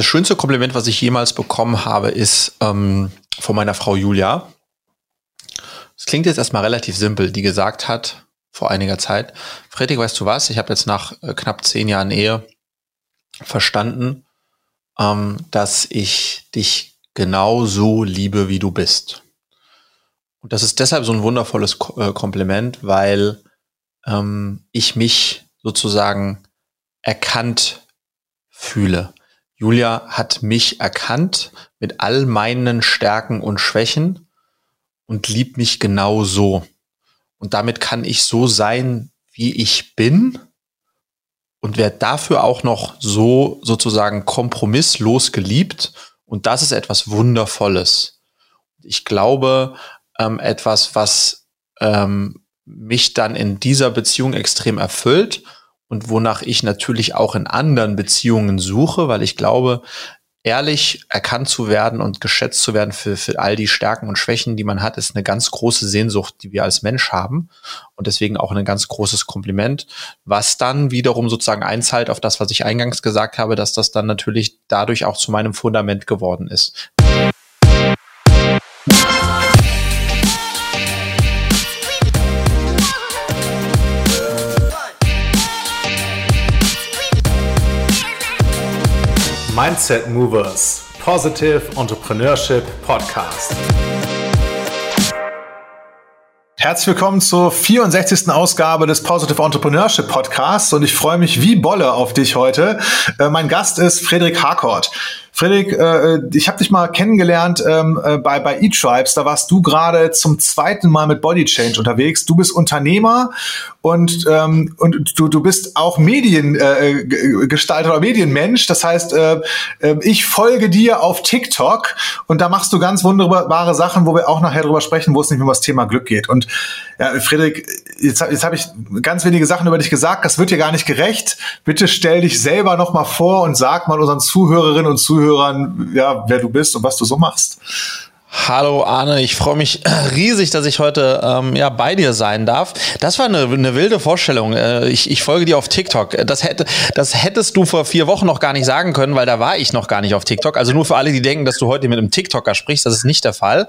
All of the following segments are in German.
das schönste Kompliment, was ich jemals bekommen habe, ist ähm, von meiner Frau Julia. Es klingt jetzt erstmal relativ simpel, die gesagt hat vor einiger Zeit, Friedrich, weißt du was? Ich habe jetzt nach äh, knapp zehn Jahren Ehe verstanden, ähm, dass ich dich genau so liebe, wie du bist. Und das ist deshalb so ein wundervolles Ko äh, Kompliment, weil ähm, ich mich sozusagen erkannt fühle. Julia hat mich erkannt mit all meinen Stärken und Schwächen und liebt mich genau so. Und damit kann ich so sein, wie ich bin und werde dafür auch noch so sozusagen kompromisslos geliebt. Und das ist etwas Wundervolles. Ich glaube, ähm, etwas, was ähm, mich dann in dieser Beziehung extrem erfüllt und wonach ich natürlich auch in anderen Beziehungen suche, weil ich glaube, ehrlich erkannt zu werden und geschätzt zu werden für, für all die Stärken und Schwächen, die man hat, ist eine ganz große Sehnsucht, die wir als Mensch haben. Und deswegen auch ein ganz großes Kompliment, was dann wiederum sozusagen einzahlt auf das, was ich eingangs gesagt habe, dass das dann natürlich dadurch auch zu meinem Fundament geworden ist. Mindset Movers Positive Entrepreneurship Podcast. Herzlich willkommen zur 64. Ausgabe des Positive Entrepreneurship Podcasts und ich freue mich wie Bolle auf dich heute. Äh, mein Gast ist Frederik Harkort. Frederik, äh, ich habe dich mal kennengelernt ähm, äh, bei, bei eTribes. Da warst du gerade zum zweiten Mal mit Body Change unterwegs. Du bist Unternehmer und, ähm, und du, du bist auch Mediengestalter äh, oder Medienmensch. Das heißt, äh, äh, ich folge dir auf TikTok und da machst du ganz wunderbare Sachen, wo wir auch nachher drüber sprechen, wo es nicht um das Thema Glück geht. Und ja, Frederik, jetzt, jetzt habe ich ganz wenige Sachen über dich gesagt. Das wird dir gar nicht gerecht. Bitte stell dich selber noch mal vor und sag mal unseren Zuhörerinnen und Zuhörern, Zuhörern, ja, wer du bist und was du so machst. Hallo Arne, ich freue mich riesig, dass ich heute ähm, ja bei dir sein darf. Das war eine, eine wilde Vorstellung. Äh, ich, ich folge dir auf TikTok. Das, hätte, das hättest du vor vier Wochen noch gar nicht sagen können, weil da war ich noch gar nicht auf TikTok. Also nur für alle, die denken, dass du heute mit einem TikToker sprichst, das ist nicht der Fall.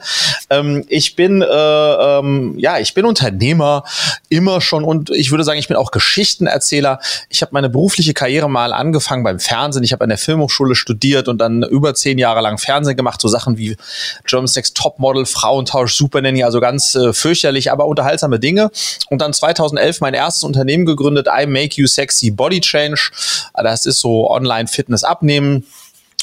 Ähm, ich bin äh, ähm, ja, ich bin Unternehmer immer schon und ich würde sagen, ich bin auch Geschichtenerzähler. Ich habe meine berufliche Karriere mal angefangen beim Fernsehen. Ich habe an der Filmhochschule studiert und dann über zehn Jahre lang Fernsehen gemacht, so Sachen wie German Sex Topmodel, Frauentausch, Super Nanny, also ganz äh, fürchterlich, aber unterhaltsame Dinge. Und dann 2011 mein erstes Unternehmen gegründet, I Make You Sexy Body Change. Das ist so Online-Fitness abnehmen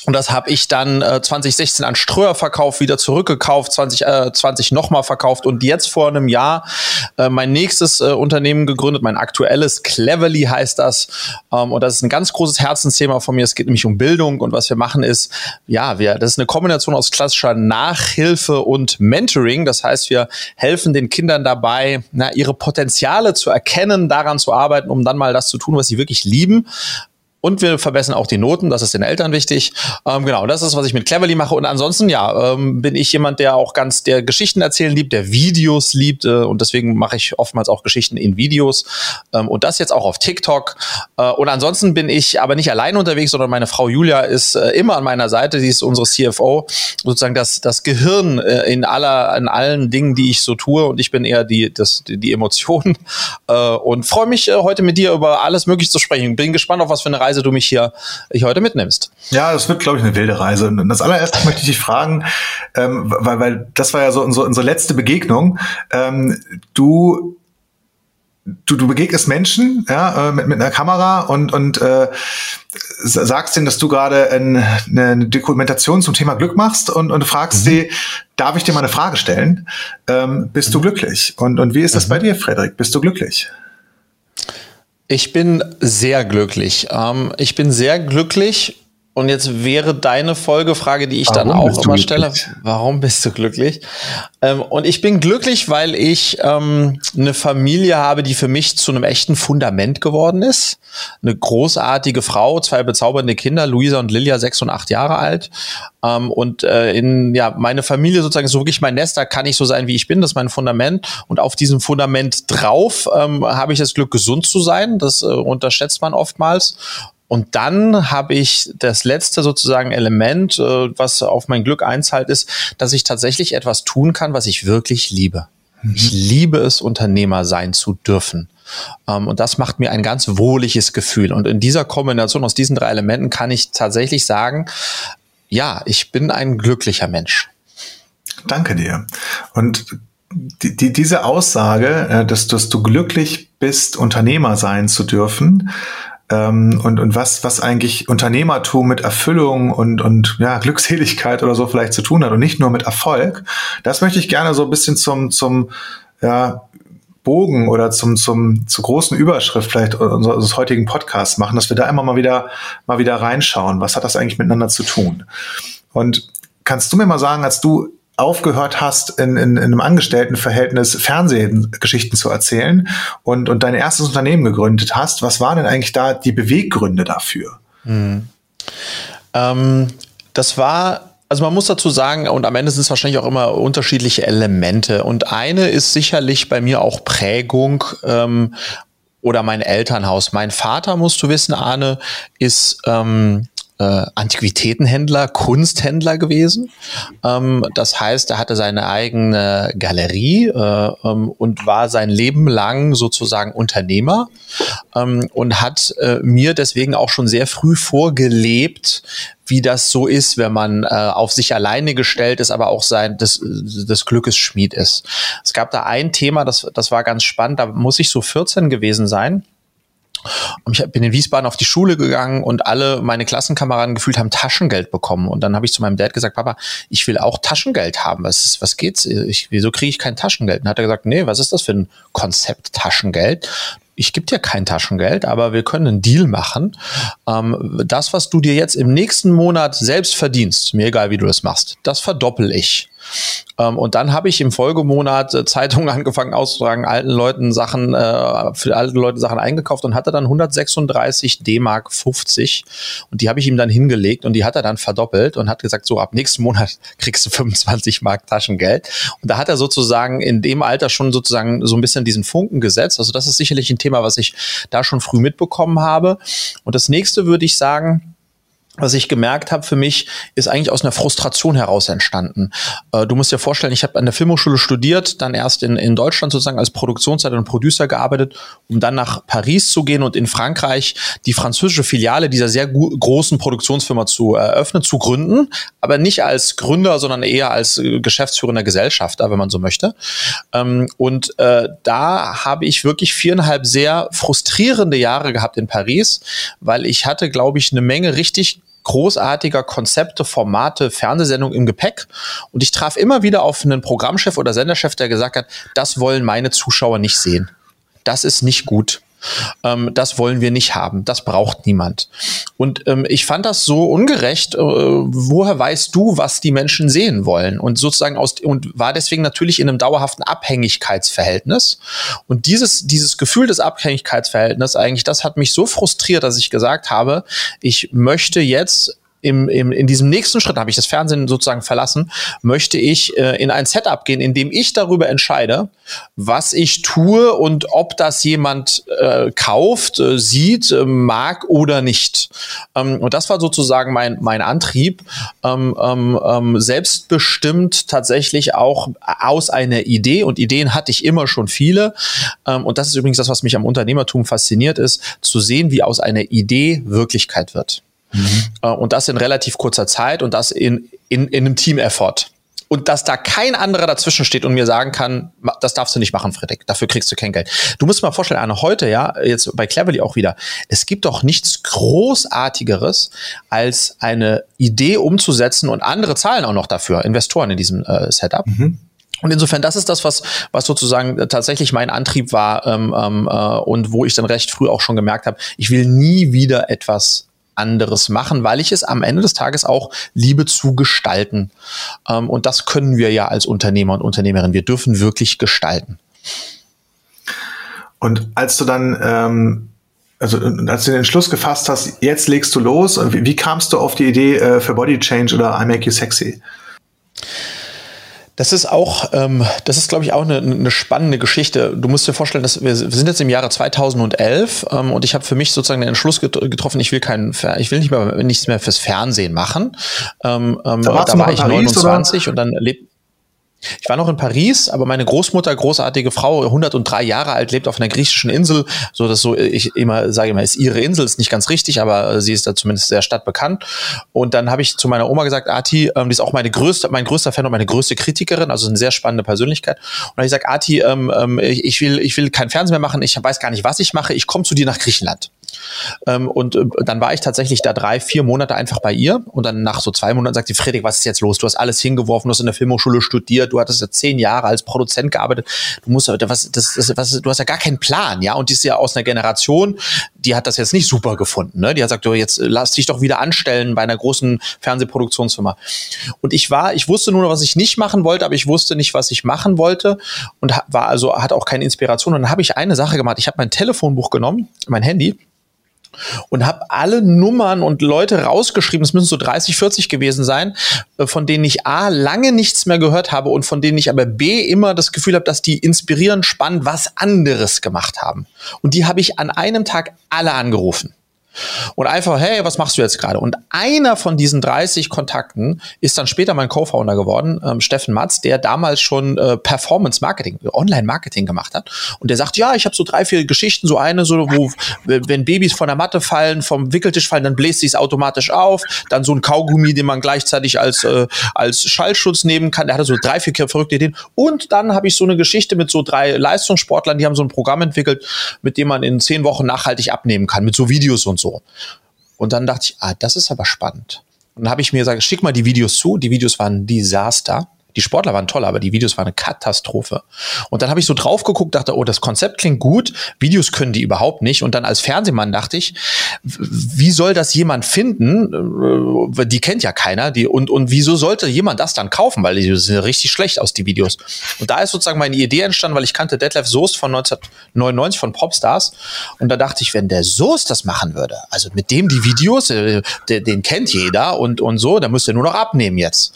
und das habe ich dann äh, 2016 an Ströer verkauft, wieder zurückgekauft, 2020 äh, nochmal verkauft und jetzt vor einem Jahr äh, mein nächstes äh, Unternehmen gegründet, mein aktuelles Cleverly heißt das. Ähm, und das ist ein ganz großes Herzensthema von mir. Es geht nämlich um Bildung und was wir machen ist, ja, wir, das ist eine Kombination aus klassischer Nachhilfe und Mentoring. Das heißt, wir helfen den Kindern dabei, na, ihre Potenziale zu erkennen, daran zu arbeiten, um dann mal das zu tun, was sie wirklich lieben. Und wir verbessern auch die Noten, das ist den Eltern wichtig. Ähm, genau, das ist, was ich mit Cleverly mache. Und ansonsten, ja, ähm, bin ich jemand, der auch ganz, der Geschichten erzählen liebt, der Videos liebt. Äh, und deswegen mache ich oftmals auch Geschichten in Videos. Ähm, und das jetzt auch auf TikTok. Äh, und ansonsten bin ich aber nicht allein unterwegs, sondern meine Frau Julia ist äh, immer an meiner Seite. Sie ist unsere CFO, sozusagen das, das Gehirn äh, in aller, in allen Dingen, die ich so tue. Und ich bin eher die, das, die, die Emotionen. Äh, und freue mich, äh, heute mit dir über alles Mögliche zu sprechen. Bin gespannt, auf was für eine Reise Reise du mich hier, hier heute mitnimmst. Ja, das wird, glaube ich, eine wilde Reise. Und das allererste möchte ich dich fragen, ähm, weil, weil das war ja so unsere, unsere letzte Begegnung. Ähm, du du, du begegnest Menschen ja, äh, mit, mit einer Kamera und, und äh, sagst denen, dass du gerade ein, eine Dokumentation zum Thema Glück machst und, und fragst mhm. sie, darf ich dir mal eine Frage stellen? Ähm, bist mhm. du glücklich? Und, und wie ist das mhm. bei dir, Frederik? Bist du glücklich? Ich bin sehr glücklich. Ähm, ich bin sehr glücklich. Und jetzt wäre deine Folgefrage, die ich warum dann auch immer stelle. Warum bist du glücklich? Ähm, und ich bin glücklich, weil ich ähm, eine Familie habe, die für mich zu einem echten Fundament geworden ist. Eine großartige Frau, zwei bezaubernde Kinder, Luisa und Lilia, sechs und acht Jahre alt. Ähm, und äh, in ja meine Familie sozusagen ist so wirklich mein Nest, da kann ich so sein, wie ich bin, das ist mein Fundament. Und auf diesem Fundament drauf ähm, habe ich das Glück, gesund zu sein. Das äh, unterschätzt man oftmals. Und dann habe ich das letzte sozusagen Element, äh, was auf mein Glück einzahlt, ist, dass ich tatsächlich etwas tun kann, was ich wirklich liebe. Mhm. Ich liebe es, Unternehmer sein zu dürfen. Um, und das macht mir ein ganz wohliges Gefühl. Und in dieser Kombination aus diesen drei Elementen kann ich tatsächlich sagen, ja, ich bin ein glücklicher Mensch. Danke dir. Und die, die, diese Aussage, äh, dass, dass du glücklich bist, Unternehmer sein zu dürfen, ähm, und, und was, was eigentlich Unternehmertum mit Erfüllung und, und ja, Glückseligkeit oder so vielleicht zu tun hat und nicht nur mit Erfolg, das möchte ich gerne so ein bisschen zum, zum ja, Bogen oder zum, zum, zur großen Überschrift vielleicht unseres heutigen Podcasts machen, dass wir da immer mal wieder, mal wieder reinschauen. Was hat das eigentlich miteinander zu tun? Und kannst du mir mal sagen, als du aufgehört hast, in, in, in einem Angestelltenverhältnis Fernsehgeschichten zu erzählen und, und dein erstes Unternehmen gegründet hast, was waren denn eigentlich da die Beweggründe dafür? Hm. Ähm, das war also man muss dazu sagen, und am Ende sind es wahrscheinlich auch immer unterschiedliche Elemente. Und eine ist sicherlich bei mir auch Prägung ähm, oder mein Elternhaus. Mein Vater, musst du wissen, Arne, ist ähm, äh, Antiquitätenhändler, Kunsthändler gewesen. Ähm, das heißt, er hatte seine eigene Galerie äh, ähm, und war sein Leben lang sozusagen Unternehmer ähm, und hat äh, mir deswegen auch schon sehr früh vorgelebt, wie das so ist, wenn man äh, auf sich alleine gestellt ist, aber auch sein des, des Glückes Schmied ist. Es gab da ein Thema, das, das war ganz spannend, da muss ich so 14 gewesen sein. Und ich bin in Wiesbaden auf die Schule gegangen und alle meine Klassenkameraden gefühlt haben Taschengeld bekommen. Und dann habe ich zu meinem Dad gesagt, Papa, ich will auch Taschengeld haben. Was, ist, was geht's? Ich, wieso kriege ich kein Taschengeld? Und hat er gesagt, nee, was ist das für ein Konzept Taschengeld? ich gebe dir kein Taschengeld, aber wir können einen Deal machen. Ähm, das, was du dir jetzt im nächsten Monat selbst verdienst, mir egal wie du das machst, das verdoppel ich. Ähm, und dann habe ich im Folgemonat äh, Zeitungen angefangen auszutragen, alten Leuten Sachen, äh, für alte Leute Sachen eingekauft und hatte dann 136 D-Mark 50 und die habe ich ihm dann hingelegt und die hat er dann verdoppelt und hat gesagt, so ab nächsten Monat kriegst du 25 Mark Taschengeld. Und da hat er sozusagen in dem Alter schon sozusagen so ein bisschen diesen Funken gesetzt. Also das ist sicherlich ein Thema, was ich da schon früh mitbekommen habe. Und das nächste würde ich sagen, was ich gemerkt habe für mich, ist eigentlich aus einer Frustration heraus entstanden. Äh, du musst dir vorstellen, ich habe an der Filmhochschule studiert, dann erst in, in Deutschland sozusagen als Produktionsleiter und Producer gearbeitet, um dann nach Paris zu gehen und in Frankreich die französische Filiale dieser sehr großen Produktionsfirma zu eröffnen, zu gründen, aber nicht als Gründer, sondern eher als äh, geschäftsführender Gesellschafter, wenn man so möchte. Ähm, und äh, da habe ich wirklich viereinhalb sehr frustrierende Jahre gehabt in Paris, weil ich hatte, glaube ich, eine Menge richtig großartiger Konzepte, Formate, Fernsehsendungen im Gepäck. Und ich traf immer wieder auf einen Programmchef oder Senderchef, der gesagt hat, das wollen meine Zuschauer nicht sehen. Das ist nicht gut. Ähm, das wollen wir nicht haben. Das braucht niemand. Und ähm, ich fand das so ungerecht. Äh, woher weißt du, was die Menschen sehen wollen? Und sozusagen aus und war deswegen natürlich in einem dauerhaften Abhängigkeitsverhältnis. Und dieses dieses Gefühl des Abhängigkeitsverhältnisses eigentlich, das hat mich so frustriert, dass ich gesagt habe, ich möchte jetzt im, im, in diesem nächsten Schritt, habe ich das Fernsehen sozusagen verlassen, möchte ich äh, in ein Setup gehen, in dem ich darüber entscheide, was ich tue und ob das jemand äh, kauft, äh, sieht, äh, mag oder nicht. Ähm, und das war sozusagen mein, mein Antrieb, ähm, ähm, ähm selbstbestimmt tatsächlich auch aus einer Idee, und Ideen hatte ich immer schon viele, ähm, und das ist übrigens das, was mich am Unternehmertum fasziniert ist, zu sehen, wie aus einer Idee Wirklichkeit wird. Mhm. Und das in relativ kurzer Zeit und das in, in, in einem Team-Effort. Und dass da kein anderer dazwischen steht und mir sagen kann, das darfst du nicht machen, Friedrich, dafür kriegst du kein Geld. Du musst mal vorstellen, Anne, heute, ja, jetzt bei Cleverly auch wieder, es gibt doch nichts Großartigeres, als eine Idee umzusetzen und andere zahlen auch noch dafür, Investoren in diesem äh, Setup. Mhm. Und insofern, das ist das, was, was sozusagen tatsächlich mein Antrieb war ähm, ähm, äh, und wo ich dann recht früh auch schon gemerkt habe, ich will nie wieder etwas anderes machen, weil ich es am Ende des Tages auch liebe zu gestalten. Ähm, und das können wir ja als Unternehmer und Unternehmerin. Wir dürfen wirklich gestalten. Und als du dann, ähm, also als du den Entschluss gefasst hast, jetzt legst du los, wie, wie kamst du auf die Idee äh, für Body Change oder I Make You Sexy? Das ist auch, ähm, das ist, glaube ich, auch eine, eine, spannende Geschichte. Du musst dir vorstellen, dass wir, wir sind jetzt im Jahre 2011 ähm, und ich habe für mich sozusagen den Entschluss getroffen, ich will keinen, ich will nicht mehr nichts mehr fürs Fernsehen machen. Ähm, ähm da, da war ich 29 oder? und dann lebt ich war noch in Paris, aber meine Großmutter, großartige Frau, 103 Jahre alt, lebt auf einer griechischen Insel. So, dass so ich immer sage immer, ist ihre Insel, ist nicht ganz richtig, aber sie ist da zumindest sehr stadtbekannt. Und dann habe ich zu meiner Oma gesagt, Ati, ähm, die ist auch meine größte, mein größter Fan und meine größte Kritikerin, also eine sehr spannende Persönlichkeit. Und ich gesagt, Ati, ähm, ähm, ich will, ich will kein Fernsehen mehr machen, ich weiß gar nicht, was ich mache, ich komme zu dir nach Griechenland. Ähm, und äh, dann war ich tatsächlich da drei, vier Monate einfach bei ihr. Und dann nach so zwei Monaten sagt sie, Friedrich, was ist jetzt los? Du hast alles hingeworfen, du hast in der Filmhochschule studiert, du hattest ja zehn Jahre als Produzent gearbeitet. Du musst, was, das, das, was, du hast ja gar keinen Plan, ja. Und die ist ja aus einer Generation, die hat das jetzt nicht super gefunden. Ne? Die hat gesagt, du, jetzt lass dich doch wieder anstellen bei einer großen Fernsehproduktionsfirma. Und ich war, ich wusste nur was ich nicht machen wollte, aber ich wusste nicht, was ich machen wollte und war also, hat auch keine Inspiration. Und dann habe ich eine Sache gemacht. Ich habe mein Telefonbuch genommen, mein Handy und habe alle Nummern und Leute rausgeschrieben, es müssen so 30, 40 gewesen sein, äh, von denen ich A lange nichts mehr gehört habe und von denen ich aber B immer das Gefühl habe, dass die inspirierend spannend was anderes gemacht haben. Und die habe ich an einem Tag alle angerufen. Und einfach, hey, was machst du jetzt gerade? Und einer von diesen 30 Kontakten ist dann später mein Co-Founder geworden, ähm, Steffen Matz, der damals schon äh, Performance Marketing, Online Marketing gemacht hat. Und der sagt, ja, ich habe so drei, vier Geschichten, so eine, so wo, wenn Babys von der Matte fallen, vom Wickeltisch fallen, dann bläst sie es automatisch auf. Dann so ein Kaugummi, den man gleichzeitig als, äh, als Schallschutz nehmen kann. Der hatte so drei, vier verrückte Ideen. Und dann habe ich so eine Geschichte mit so drei Leistungssportlern, die haben so ein Programm entwickelt, mit dem man in zehn Wochen nachhaltig abnehmen kann, mit so Videos und so so. Und dann dachte ich, ah, das ist aber spannend. Und dann habe ich mir gesagt, schick mal die Videos zu. Die Videos waren ein Desaster. Die Sportler waren toll, aber die Videos waren eine Katastrophe. Und dann habe ich so drauf geguckt, dachte, oh, das Konzept klingt gut, Videos können die überhaupt nicht. Und dann als Fernsehmann dachte ich, wie soll das jemand finden? Äh, die kennt ja keiner. Die, und, und wieso sollte jemand das dann kaufen? Weil die sind richtig schlecht aus, die Videos. Und da ist sozusagen meine Idee entstanden, weil ich kannte Detlef Soest von 1999 von Popstars. Und da dachte ich, wenn der Soest das machen würde, also mit dem die Videos, äh, den, kennt jeder und, und so, dann müsste er nur noch abnehmen jetzt.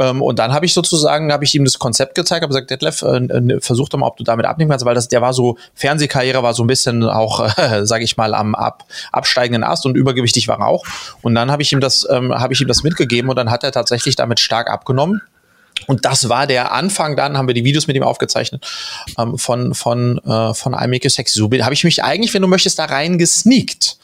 Ähm, und dann habe ich sozusagen habe ich ihm das Konzept gezeigt, habe gesagt, Detlef, äh, versuch doch mal, ob du damit abnehmen kannst, weil das, der war so, Fernsehkarriere war so ein bisschen auch, äh, sage ich mal, am ab, absteigenden Ast und übergewichtig war er auch. Und dann habe ich ihm das, ähm, habe ich ihm das mitgegeben und dann hat er tatsächlich damit stark abgenommen. Und das war der Anfang, dann haben wir die Videos mit ihm aufgezeichnet ähm, von, von, äh, von I Make You Sexy. So habe ich mich eigentlich, wenn du möchtest, da rein gesneakt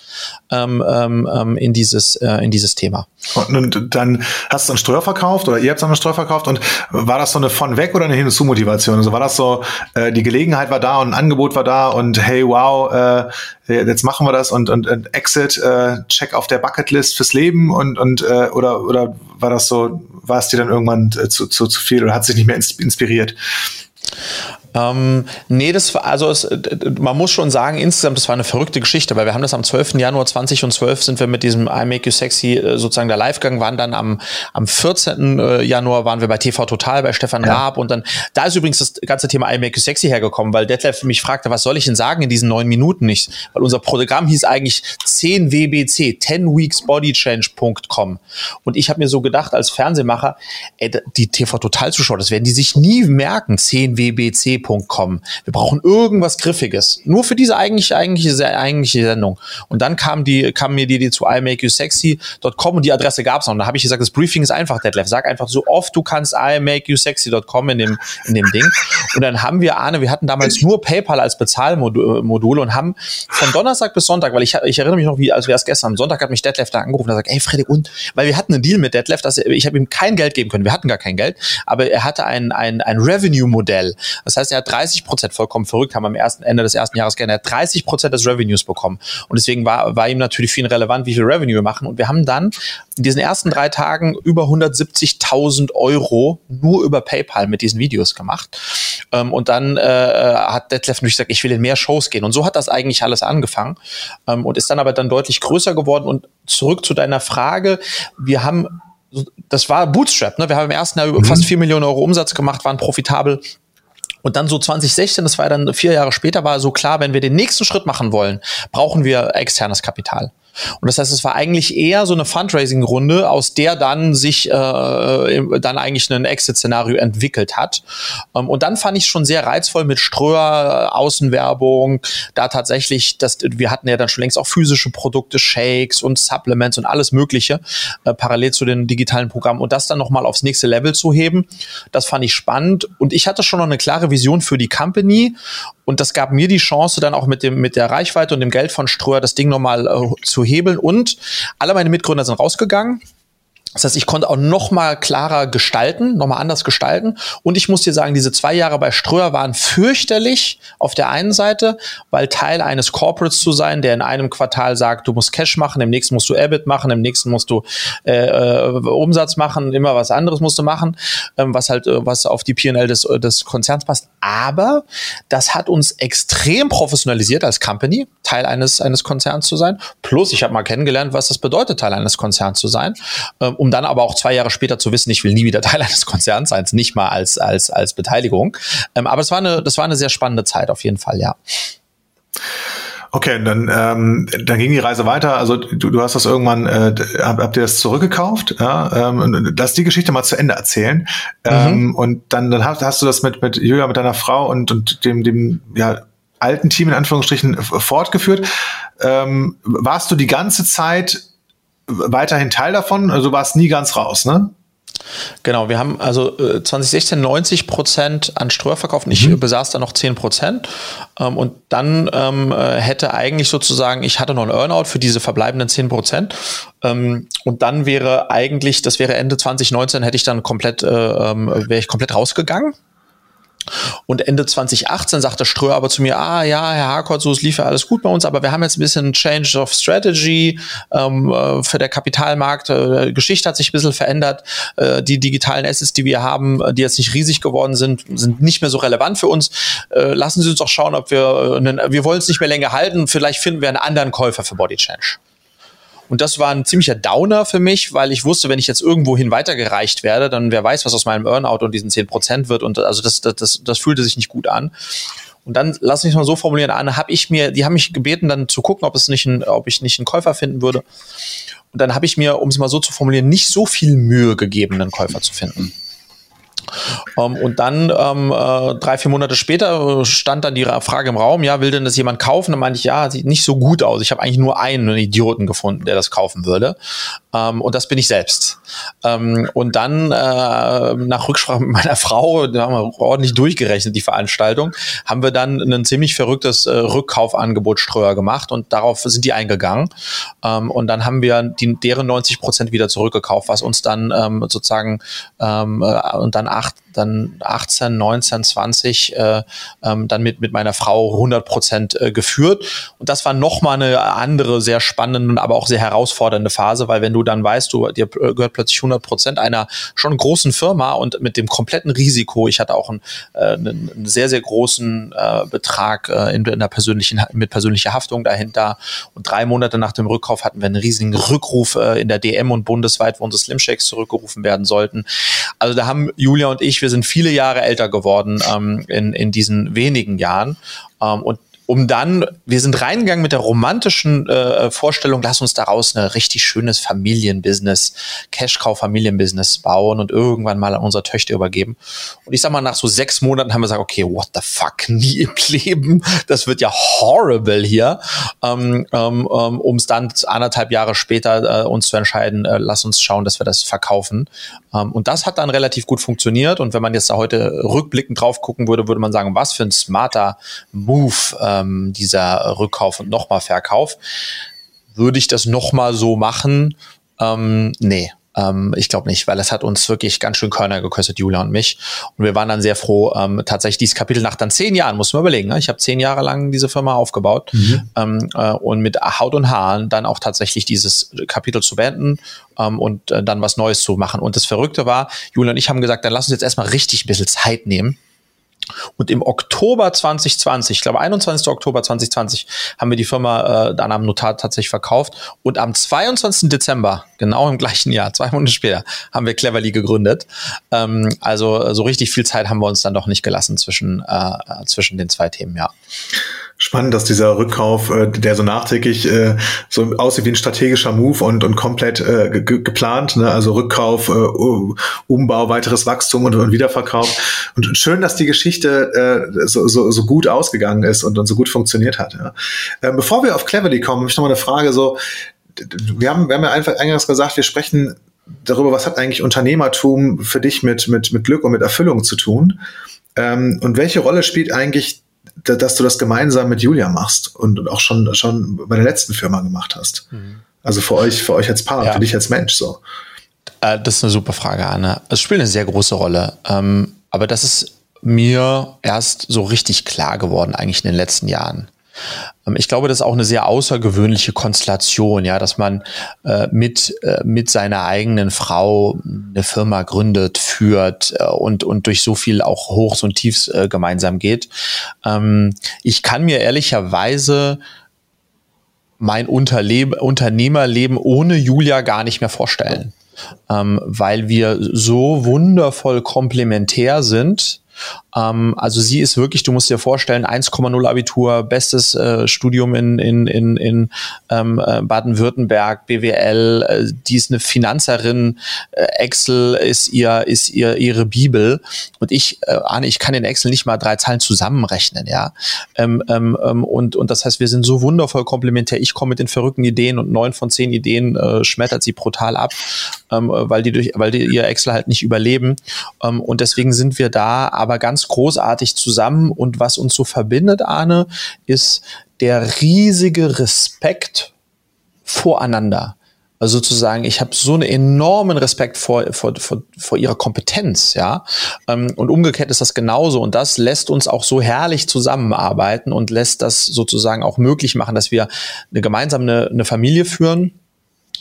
ähm, ähm, ähm, in, dieses, äh, in dieses Thema. Und, dann hast du einen Steuer verkauft oder ihr habt einen Steuer verkauft und war das so eine von weg oder eine Hin- zu Motivation? Also war das so, äh, die Gelegenheit war da und ein Angebot war da und hey, wow, äh, jetzt machen wir das und, und, und Exit, äh, Check auf der Bucketlist fürs Leben und, und äh, oder, oder war das so, war es dir dann irgendwann äh, zu, zu, zu viel oder hat sich nicht mehr inspiriert? Ähm, nee, das war, also es, man muss schon sagen, insgesamt, das war eine verrückte Geschichte, weil wir haben das am 12. Januar 2012 sind wir mit diesem I Make You Sexy äh, sozusagen der Livegang, waren dann am, am 14. Äh, Januar waren wir bei TV Total bei Stefan ja. Raab und dann, da ist übrigens das ganze Thema I Make You Sexy hergekommen, weil Detlef mich fragte, was soll ich denn sagen in diesen neun Minuten nicht? Weil unser Programm hieß eigentlich 10 WBC, 10 Weeks Body Change.com und ich habe mir so gedacht als Fernsehmacher, ey, die TV Total Zuschauer, das werden die sich nie merken, 10 Www.griffiges.com. Wir brauchen irgendwas Griffiges. Nur für diese eigentliche, eigentliche, eigentliche Sendung. Und dann kam die, kam mir die Idee zu imakeyousexy.com und die Adresse gab es noch. Und da habe ich gesagt, das Briefing ist einfach, Detlef. Sag einfach so oft du kannst imakeyousexy.com in dem, in dem Ding. Und dann haben wir, Arne, wir hatten damals nur PayPal als Bezahlmodul und haben von Donnerstag bis Sonntag, weil ich, ich erinnere mich noch, wie als wäre es gestern, Sonntag hat mich Detlef da angerufen und sagt, ey Fredrik, und, weil wir hatten einen Deal mit Detlef, dass er, ich habe ihm kein Geld geben können, wir hatten gar kein Geld, aber er hatte ein, ein, ein Revenue-Modell. Das heißt, er hat 30 Prozent vollkommen verrückt, haben am ersten Ende des ersten Jahres gerne 30 Prozent des Revenues bekommen. Und deswegen war, war ihm natürlich viel relevant, wie viel Revenue wir machen. Und wir haben dann in diesen ersten drei Tagen über 170.000 Euro nur über PayPal mit diesen Videos gemacht. Ähm, und dann äh, hat Detlef natürlich gesagt, ich will in mehr Shows gehen. Und so hat das eigentlich alles angefangen ähm, und ist dann aber dann deutlich größer geworden. Und zurück zu deiner Frage, wir haben das war Bootstrap. Ne? Wir haben im ersten Jahr mhm. fast vier Millionen Euro Umsatz gemacht, waren profitabel. Und dann so 2016, das war dann vier Jahre später, war so klar, wenn wir den nächsten Schritt machen wollen, brauchen wir externes Kapital. Und das heißt, es war eigentlich eher so eine Fundraising-Runde, aus der dann sich äh, dann eigentlich ein Exit-Szenario entwickelt hat. Ähm, und dann fand ich schon sehr reizvoll mit Ströer, äh, Außenwerbung, da tatsächlich, das, wir hatten ja dann schon längst auch physische Produkte, Shakes und Supplements und alles Mögliche, äh, parallel zu den digitalen Programmen. Und das dann nochmal aufs nächste Level zu heben, das fand ich spannend. Und ich hatte schon noch eine klare Vision für die Company und das gab mir die Chance, dann auch mit dem, mit der Reichweite und dem Geld von Ströer das Ding nochmal äh, zu hebeln. Und alle meine Mitgründer sind rausgegangen. Das heißt, ich konnte auch noch mal klarer gestalten, noch mal anders gestalten. Und ich muss dir sagen, diese zwei Jahre bei Ströer waren fürchterlich auf der einen Seite, weil Teil eines Corporates zu sein, der in einem Quartal sagt, du musst Cash machen, im nächsten musst du EBIT machen, im nächsten musst du äh, äh Umsatz machen, immer was anderes musst du machen, ähm, was halt äh, was auf die P&L des, des Konzerns passt. Aber das hat uns extrem professionalisiert als Company, Teil eines eines Konzerns zu sein. Plus, ich habe mal kennengelernt, was das bedeutet, Teil eines Konzerns zu sein. Ähm, um dann aber auch zwei Jahre später zu wissen, ich will nie wieder Teil eines Konzerns sein, nicht mal als, als, als Beteiligung. Ähm, aber es war eine, das war eine sehr spannende Zeit auf jeden Fall, ja. Okay, dann, ähm, dann ging die Reise weiter. Also du, du hast das irgendwann, äh, hab, habt ihr das zurückgekauft? Ja, ähm, lass die Geschichte mal zu Ende erzählen. Mhm. Ähm, und dann, dann hast, hast du das mit, mit Julia, mit deiner Frau und, und dem, dem ja, alten Team in Anführungsstrichen fortgeführt. Ähm, warst du die ganze Zeit weiterhin Teil davon. Also war es nie ganz raus, ne? Genau, wir haben also äh, 2016 90 Prozent an Ströer verkauft. Ich mhm. besaß da noch 10 Prozent. Ähm, und dann ähm, äh, hätte eigentlich sozusagen, ich hatte noch ein Earnout für diese verbleibenden 10 Prozent. Ähm, und dann wäre eigentlich, das wäre Ende 2019, hätte ich dann komplett, äh, wäre ich komplett rausgegangen und Ende 2018 sagte Ströer aber zu mir, ah ja, Herr Harcourt, so es lief ja alles gut bei uns, aber wir haben jetzt ein bisschen Change of Strategy ähm, äh, für der Kapitalmarkt. Äh, Geschichte hat sich ein bisschen verändert. Äh, die digitalen Assets, die wir haben, äh, die jetzt nicht riesig geworden sind, sind nicht mehr so relevant für uns. Äh, lassen Sie uns doch schauen, ob wir, äh, wir wollen es nicht mehr länger halten. Vielleicht finden wir einen anderen Käufer für Body Change. Und das war ein ziemlicher Downer für mich, weil ich wusste, wenn ich jetzt irgendwohin weitergereicht werde, dann wer weiß, was aus meinem Earnout und diesen 10% wird. Und also das, das, das, das fühlte sich nicht gut an. Und dann lass mich mal so formulieren, Anne, habe ich mir, die haben mich gebeten, dann zu gucken, ob es nicht ein, ob ich nicht einen Käufer finden würde. Und dann habe ich mir, um es mal so zu formulieren, nicht so viel Mühe gegeben, einen Käufer zu finden. Ähm, und dann ähm, äh, drei, vier Monate später stand dann die Frage im Raum, ja, will denn das jemand kaufen? Dann meinte ich, ja, sieht nicht so gut aus. Ich habe eigentlich nur einen Idioten gefunden, der das kaufen würde. Ähm, und das bin ich selbst. Ähm, und dann äh, nach Rücksprache mit meiner Frau, da haben wir ordentlich durchgerechnet, die Veranstaltung, haben wir dann ein ziemlich verrücktes äh, Rückkaufangebot Ströer gemacht und darauf sind die eingegangen. Ähm, und dann haben wir die, deren 90 Prozent wieder zurückgekauft, was uns dann ähm, sozusagen äh, und dann acht, dann 18, 19, 20 äh, ähm, dann mit, mit meiner Frau 100 Prozent äh, geführt. Und das war nochmal eine andere, sehr spannende, aber auch sehr herausfordernde Phase, weil wenn du dann weißt, du dir gehört plötzlich 100 Prozent einer schon großen Firma und mit dem kompletten Risiko, ich hatte auch einen, äh, einen sehr, sehr großen äh, Betrag äh, in, in der persönlichen, mit persönlicher Haftung dahinter. Und drei Monate nach dem Rückkauf hatten wir einen riesigen Rückruf äh, in der DM und bundesweit, wo unsere Slim Shakes zurückgerufen werden sollten. Also da haben Julia und ich, wir sind viele Jahre älter geworden ähm, in, in diesen wenigen Jahren. Ähm, und um dann, wir sind reingegangen mit der romantischen äh, Vorstellung, lass uns daraus ein richtig schönes Familienbusiness, Cash-Cow-Familienbusiness bauen und irgendwann mal an unsere Töchter übergeben. Und ich sag mal, nach so sechs Monaten haben wir gesagt, okay, what the fuck, nie im Leben, das wird ja horrible hier, ähm, ähm, ähm um es dann anderthalb Jahre später äh, uns zu entscheiden, äh, lass uns schauen, dass wir das verkaufen. Ähm, und das hat dann relativ gut funktioniert. Und wenn man jetzt da heute rückblickend drauf gucken würde, würde man sagen, was für ein smarter Move ähm, dieser Rückkauf und nochmal Verkauf. Würde ich das nochmal so machen? Ähm, nee, ähm, ich glaube nicht, weil es hat uns wirklich ganz schön Körner gekostet, Julia und mich. Und wir waren dann sehr froh, ähm, tatsächlich dieses Kapitel nach dann zehn Jahren, muss man überlegen. Ne? Ich habe zehn Jahre lang diese Firma aufgebaut mhm. ähm, äh, und mit Haut und Haaren dann auch tatsächlich dieses Kapitel zu beenden ähm, und äh, dann was Neues zu machen. Und das Verrückte war, Julia und ich haben gesagt, dann lass uns jetzt erstmal richtig ein bisschen Zeit nehmen und im Oktober 2020, ich glaube 21. Oktober 2020, haben wir die Firma äh, dann am Notar tatsächlich verkauft. Und am 22. Dezember, genau im gleichen Jahr, zwei Monate später, haben wir Cleverly gegründet. Ähm, also so richtig viel Zeit haben wir uns dann doch nicht gelassen zwischen, äh, zwischen den zwei Themen, ja. Spannend, dass dieser Rückkauf, äh, der so nachträglich äh, so aussieht wie ein strategischer Move und, und komplett äh, ge geplant, ne? also Rückkauf, äh, Umbau, weiteres Wachstum und, und Wiederverkauf. Und schön, dass die Geschichte äh, so, so, so gut ausgegangen ist und, und so gut funktioniert hat. Ja. Äh, bevor wir auf Cleverly kommen, habe ich noch mal eine Frage. So, wir haben, wir haben ja einfach eingangs gesagt, wir sprechen darüber, was hat eigentlich Unternehmertum für dich mit, mit, mit Glück und mit Erfüllung zu tun. Ähm, und welche Rolle spielt eigentlich dass du das gemeinsam mit Julia machst und auch schon, schon bei der letzten Firma gemacht hast. Mhm. Also für euch, für euch als Paar, ja. für dich als Mensch so. Äh, das ist eine super Frage, Anne. Es spielt eine sehr große Rolle. Ähm, aber das ist mir erst so richtig klar geworden, eigentlich in den letzten Jahren. Ähm, ich glaube, das ist auch eine sehr außergewöhnliche Konstellation, ja, dass man äh, mit, äh, mit seiner eigenen Frau eine Firma gründet, führt äh, und, und durch so viel auch Hochs und Tiefs äh, gemeinsam geht. Ähm, ich kann mir ehrlicherweise mein Unterleb Unternehmerleben ohne Julia gar nicht mehr vorstellen, ähm, weil wir so wundervoll komplementär sind ähm, also sie ist wirklich, du musst dir vorstellen, 1,0 Abitur, bestes äh, Studium in, in, in, in ähm, äh, Baden-Württemberg, BWL, äh, die ist eine Finanzerin, äh, Excel ist ihr, ist ihr ihre Bibel. Und ich, äh, Arne, ich kann in Excel nicht mal drei Zahlen zusammenrechnen, ja. Ähm, ähm, ähm, und, und das heißt, wir sind so wundervoll komplementär. Ich komme mit den verrückten Ideen und neun von zehn Ideen äh, schmettert sie brutal ab, ähm, weil die durch, weil die ihr Excel halt nicht überleben. Ähm, und deswegen sind wir da aber ganz großartig zusammen. Und was uns so verbindet, Arne, ist der riesige Respekt voreinander. Also sozusagen, ich habe so einen enormen Respekt vor, vor, vor, vor ihrer Kompetenz, ja. Ähm, und umgekehrt ist das genauso. Und das lässt uns auch so herrlich zusammenarbeiten und lässt das sozusagen auch möglich machen, dass wir eine gemeinsame eine Familie führen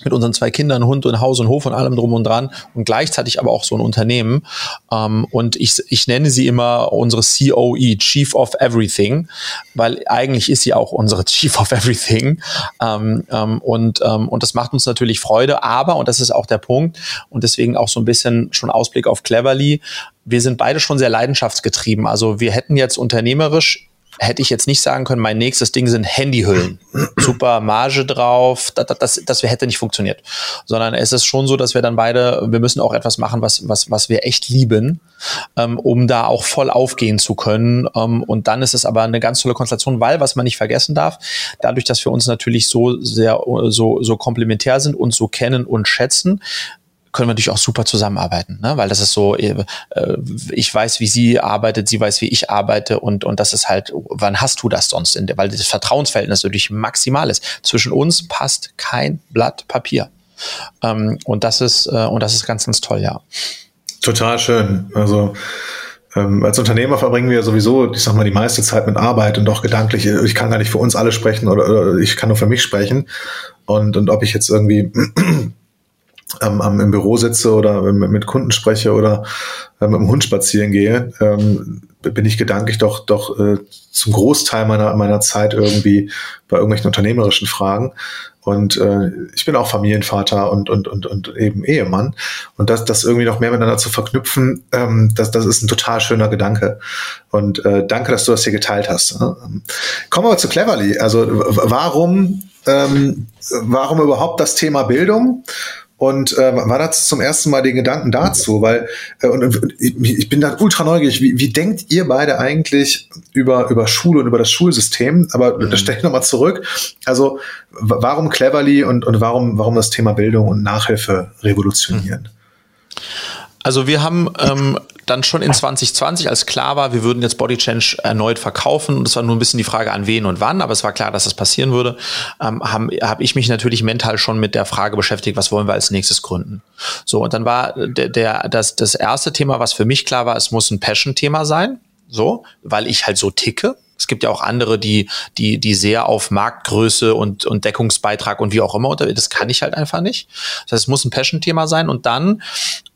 mit unseren zwei Kindern, Hund und Haus und Hof und allem drum und dran und gleichzeitig aber auch so ein Unternehmen. Ähm, und ich, ich nenne sie immer unsere COE, Chief of Everything, weil eigentlich ist sie auch unsere Chief of Everything. Ähm, ähm, und, ähm, und das macht uns natürlich Freude, aber, und das ist auch der Punkt, und deswegen auch so ein bisschen schon Ausblick auf Cleverly, wir sind beide schon sehr leidenschaftsgetrieben. Also wir hätten jetzt unternehmerisch hätte ich jetzt nicht sagen können, mein nächstes Ding sind Handyhüllen. Super Marge drauf, das, das, das hätte nicht funktioniert. Sondern es ist schon so, dass wir dann beide, wir müssen auch etwas machen, was, was, was wir echt lieben, ähm, um da auch voll aufgehen zu können. Ähm, und dann ist es aber eine ganz tolle Konstellation, weil, was man nicht vergessen darf, dadurch, dass wir uns natürlich so sehr, so, so komplementär sind und so kennen und schätzen, können wir natürlich auch super zusammenarbeiten, ne? weil das ist so, äh, ich weiß, wie sie arbeitet, sie weiß, wie ich arbeite und, und das ist halt, wann hast du das sonst? In der, weil das Vertrauensverhältnis natürlich maximal ist. Zwischen uns passt kein Blatt Papier. Ähm, und das ist, äh, und das ist ganz, ganz toll, ja. Total schön. Also, ähm, als Unternehmer verbringen wir sowieso, ich sag mal, die meiste Zeit mit Arbeit und auch gedanklich, ich kann gar nicht für uns alle sprechen oder, oder ich kann nur für mich sprechen. Und, und ob ich jetzt irgendwie ähm, im Büro sitze oder mit Kunden spreche oder äh, mit dem Hund spazieren gehe, ähm, bin ich gedanklich doch doch äh, zum Großteil meiner meiner Zeit irgendwie bei irgendwelchen unternehmerischen Fragen und äh, ich bin auch Familienvater und und und und eben Ehemann und das das irgendwie noch mehr miteinander zu verknüpfen, ähm, das das ist ein total schöner Gedanke und äh, danke, dass du das hier geteilt hast. Ne? Kommen wir zu Cleverly. Also warum ähm, warum überhaupt das Thema Bildung? Und äh, war das zum ersten Mal den Gedanken dazu, weil äh, und, und ich bin da ultra neugierig. Wie, wie denkt ihr beide eigentlich über über Schule und über das Schulsystem? Aber mhm. da stelle ich nochmal zurück. Also warum Cleverly und und warum warum das Thema Bildung und Nachhilfe revolutionieren? Also wir haben ähm, dann schon in 2020, als klar war, wir würden jetzt Body Change erneut verkaufen, und es war nur ein bisschen die Frage an wen und wann, aber es war klar, dass das passieren würde, ähm, habe hab ich mich natürlich mental schon mit der Frage beschäftigt, was wollen wir als nächstes gründen. So, und dann war der, der, das, das erste Thema, was für mich klar war, es muss ein Passion-Thema sein, so, weil ich halt so ticke. Es gibt ja auch andere, die, die, die sehr auf Marktgröße und, und Deckungsbeitrag und wie auch immer unter, das kann ich halt einfach nicht. Das heißt, es muss ein Passion-Thema sein. Und dann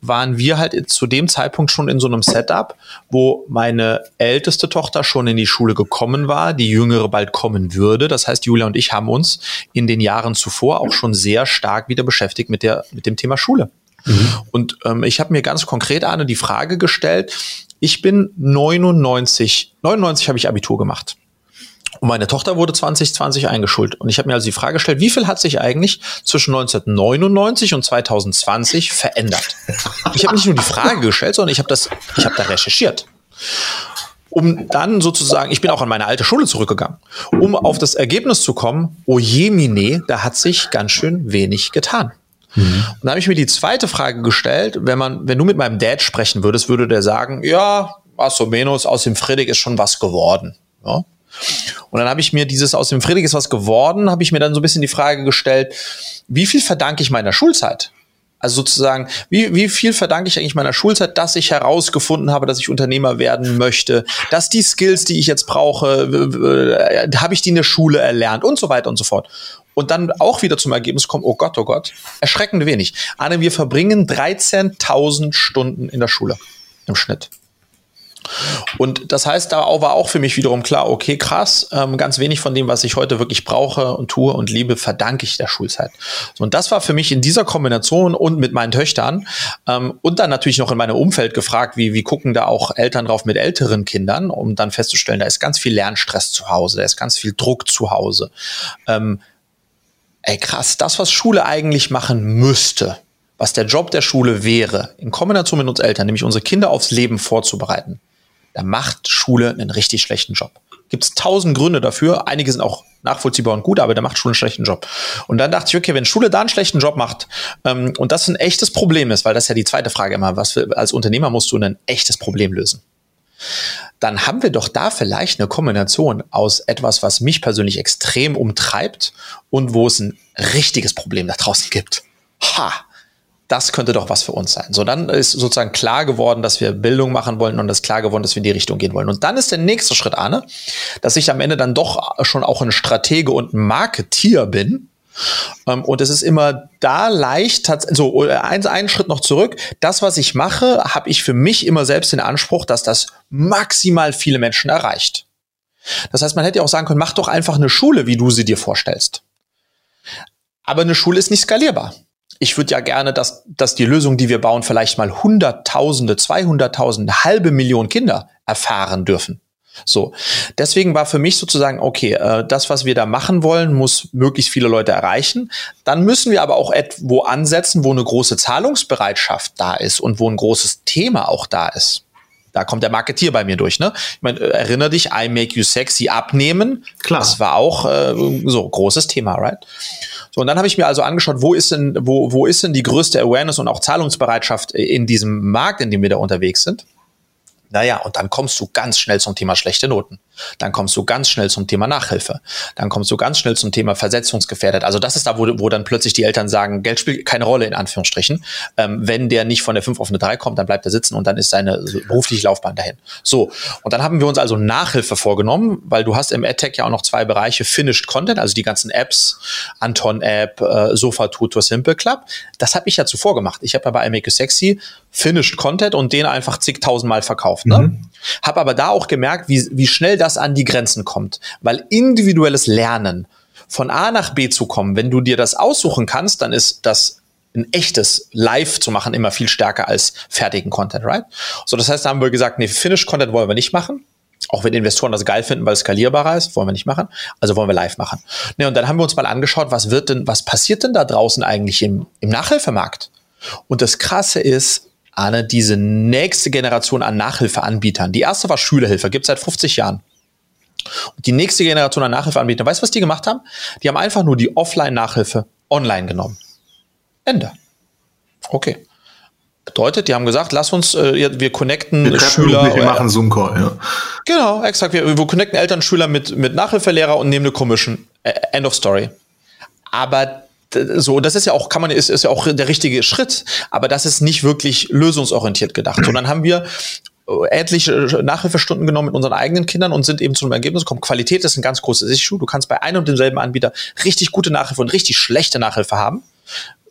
waren wir halt zu dem Zeitpunkt schon in so einem Setup, wo meine älteste Tochter schon in die Schule gekommen war, die jüngere bald kommen würde. Das heißt, Julia und ich haben uns in den Jahren zuvor auch schon sehr stark wieder beschäftigt mit der, mit dem Thema Schule. Mhm. Und ähm, ich habe mir ganz konkret Arne die Frage gestellt, ich bin 99, 99 habe ich Abitur gemacht. Und meine Tochter wurde 2020 eingeschult. Und ich habe mir also die Frage gestellt, wie viel hat sich eigentlich zwischen 1999 und 2020 verändert? Ich habe nicht nur die Frage gestellt, sondern ich habe das, ich habe da recherchiert. Um dann sozusagen, ich bin auch an meine alte Schule zurückgegangen, um auf das Ergebnis zu kommen, oh je mine, da hat sich ganz schön wenig getan. Mhm. Und da habe ich mir die zweite Frage gestellt, wenn man, wenn du mit meinem Dad sprechen würdest, würde der sagen, ja, was so menos, aus dem Friedrich ist schon was geworden. Ja? Und dann habe ich mir dieses aus dem Friedrich ist was geworden, habe ich mir dann so ein bisschen die Frage gestellt, wie viel verdanke ich meiner Schulzeit? Also sozusagen, wie, wie viel verdanke ich eigentlich meiner Schulzeit, dass ich herausgefunden habe, dass ich Unternehmer werden möchte, dass die Skills, die ich jetzt brauche, habe ich die in der Schule erlernt und so weiter und so fort. Und dann auch wieder zum Ergebnis kommen, oh Gott, oh Gott, erschreckend wenig. Anne, wir verbringen 13.000 Stunden in der Schule im Schnitt. Und das heißt, da war auch für mich wiederum klar, okay, krass, ähm, ganz wenig von dem, was ich heute wirklich brauche und tue und liebe, verdanke ich der Schulzeit. Und das war für mich in dieser Kombination und mit meinen Töchtern ähm, und dann natürlich noch in meinem Umfeld gefragt, wie, wie gucken da auch Eltern drauf mit älteren Kindern, um dann festzustellen, da ist ganz viel Lernstress zu Hause, da ist ganz viel Druck zu Hause. Ähm, ey, krass, das, was Schule eigentlich machen müsste, was der Job der Schule wäre, in Kombination mit uns Eltern, nämlich unsere Kinder aufs Leben vorzubereiten, da macht Schule einen richtig schlechten Job. Gibt es tausend Gründe dafür. Einige sind auch nachvollziehbar und gut, aber da macht Schule einen schlechten Job. Und dann dachte ich, okay, wenn Schule da einen schlechten Job macht ähm, und das ein echtes Problem ist, weil das ist ja die zweite Frage immer, was für, als Unternehmer musst du ein echtes Problem lösen. Dann haben wir doch da vielleicht eine Kombination aus etwas, was mich persönlich extrem umtreibt und wo es ein richtiges Problem da draußen gibt. Ha! das könnte doch was für uns sein. So, dann ist sozusagen klar geworden, dass wir Bildung machen wollen und es ist klar geworden, dass wir in die Richtung gehen wollen. Und dann ist der nächste Schritt, Arne, dass ich am Ende dann doch schon auch ein Stratege und ein Marketier bin. Ähm, und es ist immer da leicht, so ein, einen Schritt noch zurück. Das, was ich mache, habe ich für mich immer selbst den Anspruch, dass das maximal viele Menschen erreicht. Das heißt, man hätte ja auch sagen können, mach doch einfach eine Schule, wie du sie dir vorstellst. Aber eine Schule ist nicht skalierbar ich würde ja gerne, dass, dass die Lösung, die wir bauen, vielleicht mal Hunderttausende, Zweihunderttausende, halbe Million Kinder erfahren dürfen. So, deswegen war für mich sozusagen, okay, äh, das, was wir da machen wollen, muss möglichst viele Leute erreichen. Dann müssen wir aber auch etwo ansetzen, wo eine große Zahlungsbereitschaft da ist und wo ein großes Thema auch da ist. Da kommt der Marketier bei mir durch, ne? Ich meine, äh, erinnere dich, I make you sexy abnehmen. Klar. Das war auch äh, so großes Thema, right? So, und dann habe ich mir also angeschaut, wo ist denn, wo, wo ist denn die größte Awareness und auch Zahlungsbereitschaft in diesem Markt, in dem wir da unterwegs sind? Naja, und dann kommst du ganz schnell zum Thema schlechte Noten. Dann kommst du ganz schnell zum Thema Nachhilfe. Dann kommst du ganz schnell zum Thema versetzungsgefährdet. Also das ist da, wo, wo dann plötzlich die Eltern sagen, Geld spielt keine Rolle in Anführungsstrichen. Ähm, wenn der nicht von der 5 auf eine 3 kommt, dann bleibt er sitzen und dann ist seine berufliche Laufbahn dahin. So, und dann haben wir uns also Nachhilfe vorgenommen, weil du hast im EdTech ja auch noch zwei Bereiche, Finished Content, also die ganzen Apps, Anton App, äh, Sofa Tutor Simple Club. Das habe ich ja zuvor gemacht. Ich habe bei I Make You Sexy Finished Content und den einfach zigtausendmal verkauft. Ne? Mhm. Hab aber da auch gemerkt, wie, wie schnell das an die Grenzen kommt. Weil individuelles Lernen, von A nach B zu kommen, wenn du dir das aussuchen kannst, dann ist das ein echtes Live zu machen immer viel stärker als fertigen Content, right? So, das heißt, da haben wir gesagt, nee, Finished Content wollen wir nicht machen. Auch wenn Investoren das geil finden, weil es skalierbarer ist, wollen wir nicht machen. Also wollen wir live machen. Ne, und dann haben wir uns mal angeschaut, was wird denn, was passiert denn da draußen eigentlich im, im Nachhilfemarkt? Und das Krasse ist, Arne, diese nächste Generation an Nachhilfeanbietern. Die erste war Schülerhilfe, gibt seit 50 Jahren. Und die nächste Generation an Nachhilfeanbietern, weißt du, was die gemacht haben? Die haben einfach nur die Offline-Nachhilfe online genommen. Ende. Okay. Bedeutet, die haben gesagt, lass uns, äh, wir connecten wir Schüler. Wir machen Zoom-Call, ja. Genau, exakt. Wir, wir connecten Eltern, Schüler mit, mit Nachhilfelehrer und nehmen eine Commission. End of story. Aber so, das ist ja auch, kann man, ist, ist ja auch der richtige Schritt, aber das ist nicht wirklich lösungsorientiert gedacht. Und dann haben wir äh, etliche Nachhilfestunden genommen mit unseren eigenen Kindern und sind eben zu Ergebnis gekommen. Qualität ist ein ganz großes Issue. Du kannst bei einem und demselben Anbieter richtig gute Nachhilfe und richtig schlechte Nachhilfe haben.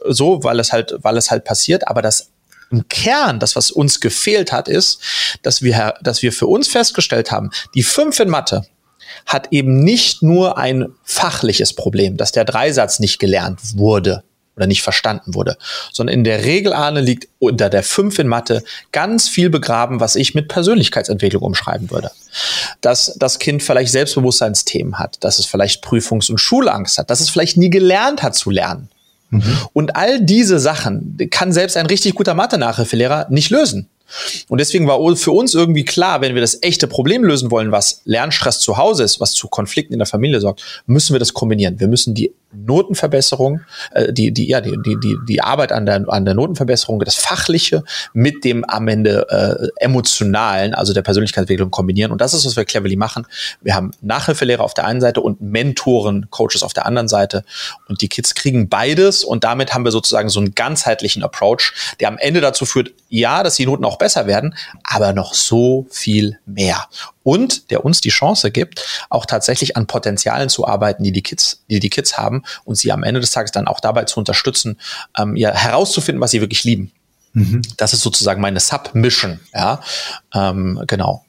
So, weil es halt, weil es halt passiert. Aber das im Kern, das, was uns gefehlt hat, ist, dass wir, dass wir für uns festgestellt haben, die fünf in Mathe, hat eben nicht nur ein fachliches Problem, dass der Dreisatz nicht gelernt wurde. Oder nicht verstanden wurde, sondern in der Regel, Arne, liegt unter der 5 in Mathe ganz viel begraben, was ich mit Persönlichkeitsentwicklung umschreiben würde. Dass das Kind vielleicht Selbstbewusstseinsthemen hat, dass es vielleicht Prüfungs- und Schulangst hat, dass es vielleicht nie gelernt hat zu lernen. Mhm. Und all diese Sachen kann selbst ein richtig guter Mathe-Nachhilfelehrer nicht lösen. Und deswegen war für uns irgendwie klar, wenn wir das echte Problem lösen wollen, was Lernstress zu Hause ist, was zu Konflikten in der Familie sorgt, müssen wir das kombinieren. Wir müssen die Notenverbesserung, äh, die, die, ja, die, die, die Arbeit an der, an der Notenverbesserung, das Fachliche mit dem am Ende äh, emotionalen, also der Persönlichkeitsentwicklung kombinieren. Und das ist, was wir cleverly machen. Wir haben Nachhilfelehrer auf der einen Seite und Mentoren, Coaches auf der anderen Seite. Und die Kids kriegen beides und damit haben wir sozusagen so einen ganzheitlichen Approach, der am Ende dazu führt, ja, dass die Noten auch besser werden, aber noch so viel mehr und der uns die Chance gibt, auch tatsächlich an Potenzialen zu arbeiten, die die Kids, die die Kids haben und sie am Ende des Tages dann auch dabei zu unterstützen, ähm, ja, herauszufinden, was sie wirklich lieben. Mhm. Das ist sozusagen meine Submission, ja, ähm, genau.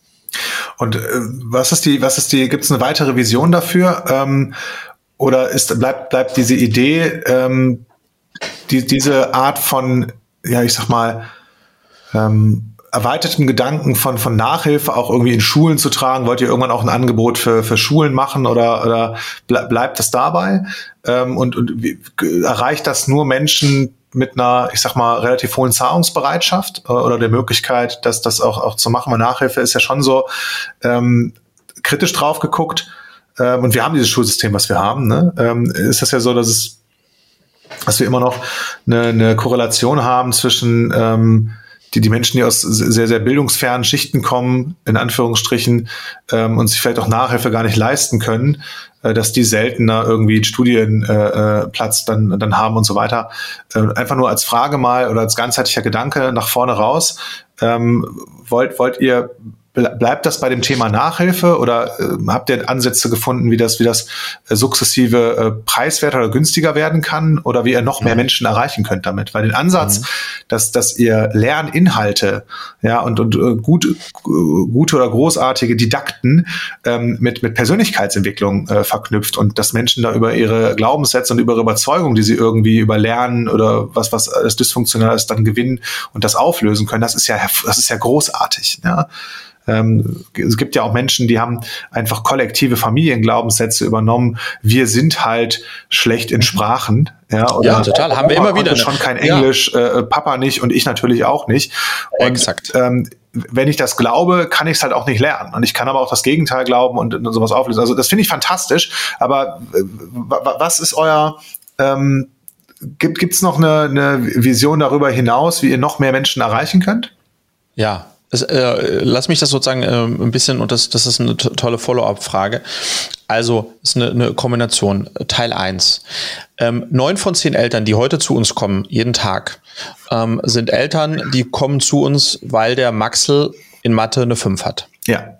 Und äh, was ist die, was ist die, gibt es eine weitere Vision dafür? Ähm, oder ist, bleibt, bleibt diese Idee, ähm, die, diese Art von, ja, ich sag mal, ähm, erweiterten Gedanken von, von Nachhilfe auch irgendwie in Schulen zu tragen? Wollt ihr irgendwann auch ein Angebot für, für Schulen machen oder, oder bleibt das dabei? Ähm, und und wie, erreicht das nur Menschen mit einer, ich sag mal, relativ hohen Zahlungsbereitschaft äh, oder der Möglichkeit, dass das auch, auch zu machen? Weil Nachhilfe ist ja schon so ähm, kritisch drauf geguckt. Ähm, und wir haben dieses Schulsystem, was wir haben. Ne? Ähm, ist das ja so, dass es dass wir immer noch eine, eine Korrelation haben zwischen ähm, die, die Menschen, die aus sehr, sehr bildungsfernen Schichten kommen, in Anführungsstrichen, ähm, und sich vielleicht auch Nachhilfe gar nicht leisten können, äh, dass die seltener irgendwie einen Studienplatz äh, dann, dann haben und so weiter. Äh, einfach nur als Frage mal oder als ganzheitlicher Gedanke nach vorne raus. Ähm, wollt, wollt ihr Bleibt das bei dem Thema Nachhilfe oder äh, habt ihr Ansätze gefunden, wie das, wie das äh, sukzessive äh, preiswerter oder günstiger werden kann oder wie ihr noch mehr mhm. Menschen erreichen könnt damit? Weil den Ansatz, mhm. dass, dass ihr Lerninhalte ja, und, und äh, gut, gute oder großartige Didakten ähm, mit, mit Persönlichkeitsentwicklung äh, verknüpft und dass Menschen da über ihre Glaubenssätze und über ihre Überzeugung, die sie irgendwie über Lernen oder was, was alles dysfunktional ist, dann gewinnen und das auflösen können, das ist ja, das ist ja großartig. Ja. Ähm, es gibt ja auch Menschen, die haben einfach kollektive Familienglaubenssätze übernommen. Wir sind halt schlecht in Sprachen. Ja, oder ja total. Haben wir immer wieder. schon kein Englisch, ja. äh, Papa nicht und ich natürlich auch nicht. Und, Exakt. Ähm, wenn ich das glaube, kann ich es halt auch nicht lernen. Und ich kann aber auch das Gegenteil glauben und, und sowas auflösen. Also das finde ich fantastisch. Aber äh, was ist euer ähm, Gibt es noch eine, eine Vision darüber hinaus, wie ihr noch mehr Menschen erreichen könnt? Ja, es, äh, lass mich das sozusagen äh, ein bisschen, und das, das ist eine tolle Follow-up-Frage. Also, ist eine, eine Kombination. Teil 1. Ähm, neun von zehn Eltern, die heute zu uns kommen, jeden Tag, ähm, sind Eltern, die kommen zu uns, weil der Maxel in Mathe eine 5 hat. Ja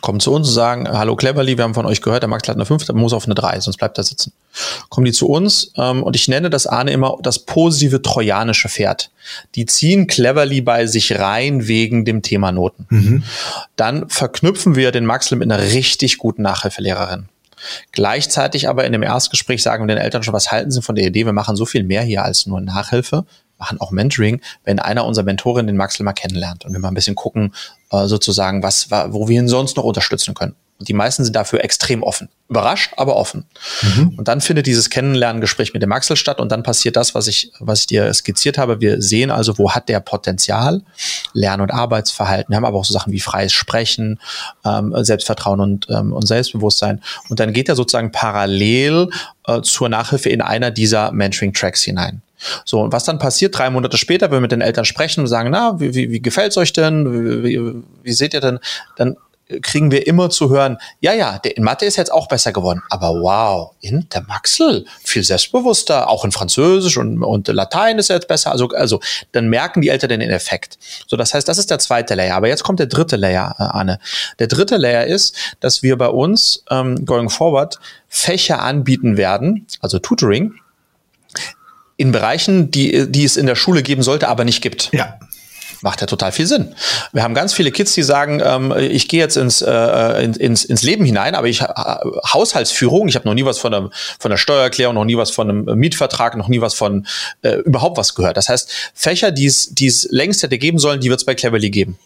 kommen zu uns und sagen, hallo Cleverly, wir haben von euch gehört, der Max hat eine 5, der muss auf eine 3, sonst bleibt er sitzen. Kommen die zu uns ähm, und ich nenne das Ahne immer das positive trojanische Pferd. Die ziehen Cleverly bei sich rein wegen dem Thema Noten. Mhm. Dann verknüpfen wir den Maxl mit einer richtig guten Nachhilfelehrerin. Gleichzeitig aber in dem Erstgespräch sagen wir den Eltern schon, was halten sie von der Idee, wir machen so viel mehr hier als nur Nachhilfe machen auch Mentoring, wenn einer unserer Mentoren den Maxel mal kennenlernt und wir mal ein bisschen gucken, sozusagen, was, wo wir ihn sonst noch unterstützen können. Und die meisten sind dafür extrem offen. Überrascht, aber offen. Mhm. Und dann findet dieses Kennenlerngespräch mit dem Axel statt und dann passiert das, was ich, was ich dir skizziert habe. Wir sehen also, wo hat der Potenzial, Lern- und Arbeitsverhalten. Wir haben aber auch so Sachen wie freies Sprechen, ähm, Selbstvertrauen und, ähm, und Selbstbewusstsein. Und dann geht er sozusagen parallel äh, zur Nachhilfe in einer dieser Mentoring-Tracks hinein. So, und was dann passiert, drei Monate später, wenn wir mit den Eltern sprechen und sagen, na, wie, wie, wie gefällt's euch denn? Wie, wie, wie seht ihr denn? Dann kriegen wir immer zu hören, ja, ja, der in Mathe ist jetzt auch besser geworden. Aber wow, in der Maxel, viel selbstbewusster, auch in Französisch und, und Latein ist er jetzt besser. Also, also dann merken die Eltern den Effekt. So, das heißt, das ist der zweite Layer. Aber jetzt kommt der dritte Layer, äh, Anne. Der dritte Layer ist, dass wir bei uns ähm, going forward Fächer anbieten werden, also Tutoring, in Bereichen, die, die es in der Schule geben sollte, aber nicht gibt. Ja. Macht ja total viel Sinn. Wir haben ganz viele Kids, die sagen, ähm, ich gehe jetzt ins, äh, ins, ins Leben hinein, aber ich äh, Haushaltsführung, ich habe noch nie was von, einem, von der Steuererklärung, noch nie was von einem Mietvertrag, noch nie was von äh, überhaupt was gehört. Das heißt, Fächer, die es längst hätte geben sollen, die wird es bei Cleverly geben.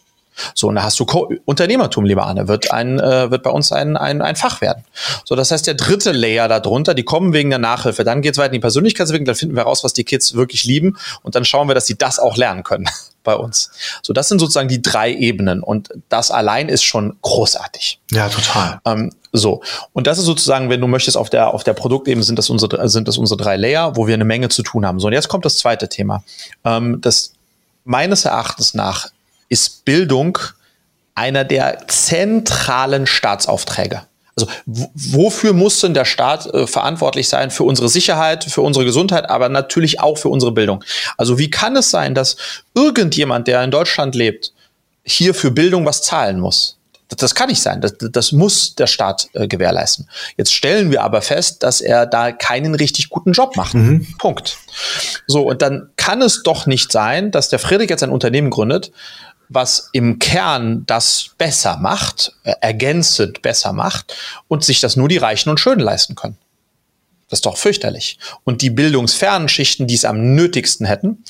So, und da hast du Co Unternehmertum, lieber Arne, wird ein, äh, wird bei uns ein, ein, ein Fach werden. So, das heißt, der dritte Layer darunter, die kommen wegen der Nachhilfe. Dann geht's weiter in die Persönlichkeitsentwicklung, dann finden wir raus, was die Kids wirklich lieben und dann schauen wir, dass sie das auch lernen können bei uns. So, das sind sozusagen die drei Ebenen und das allein ist schon großartig. Ja, total. Ähm, so. Und das ist sozusagen, wenn du möchtest, auf der, auf der Produktebene sind das unsere, sind das unsere drei Layer, wo wir eine Menge zu tun haben. So, und jetzt kommt das zweite Thema. Ähm, das meines Erachtens nach ist Bildung einer der zentralen Staatsaufträge. Also wofür muss denn der Staat äh, verantwortlich sein? Für unsere Sicherheit, für unsere Gesundheit, aber natürlich auch für unsere Bildung. Also wie kann es sein, dass irgendjemand, der in Deutschland lebt, hier für Bildung was zahlen muss? Das, das kann nicht sein. Das, das muss der Staat äh, gewährleisten. Jetzt stellen wir aber fest, dass er da keinen richtig guten Job macht. Mhm. Punkt. So, und dann kann es doch nicht sein, dass der Friedrich jetzt ein Unternehmen gründet, was im Kern das besser macht, äh, ergänzend besser macht und sich das nur die Reichen und Schönen leisten können. Das ist doch fürchterlich. Und die bildungsfernen Schichten, die es am nötigsten hätten,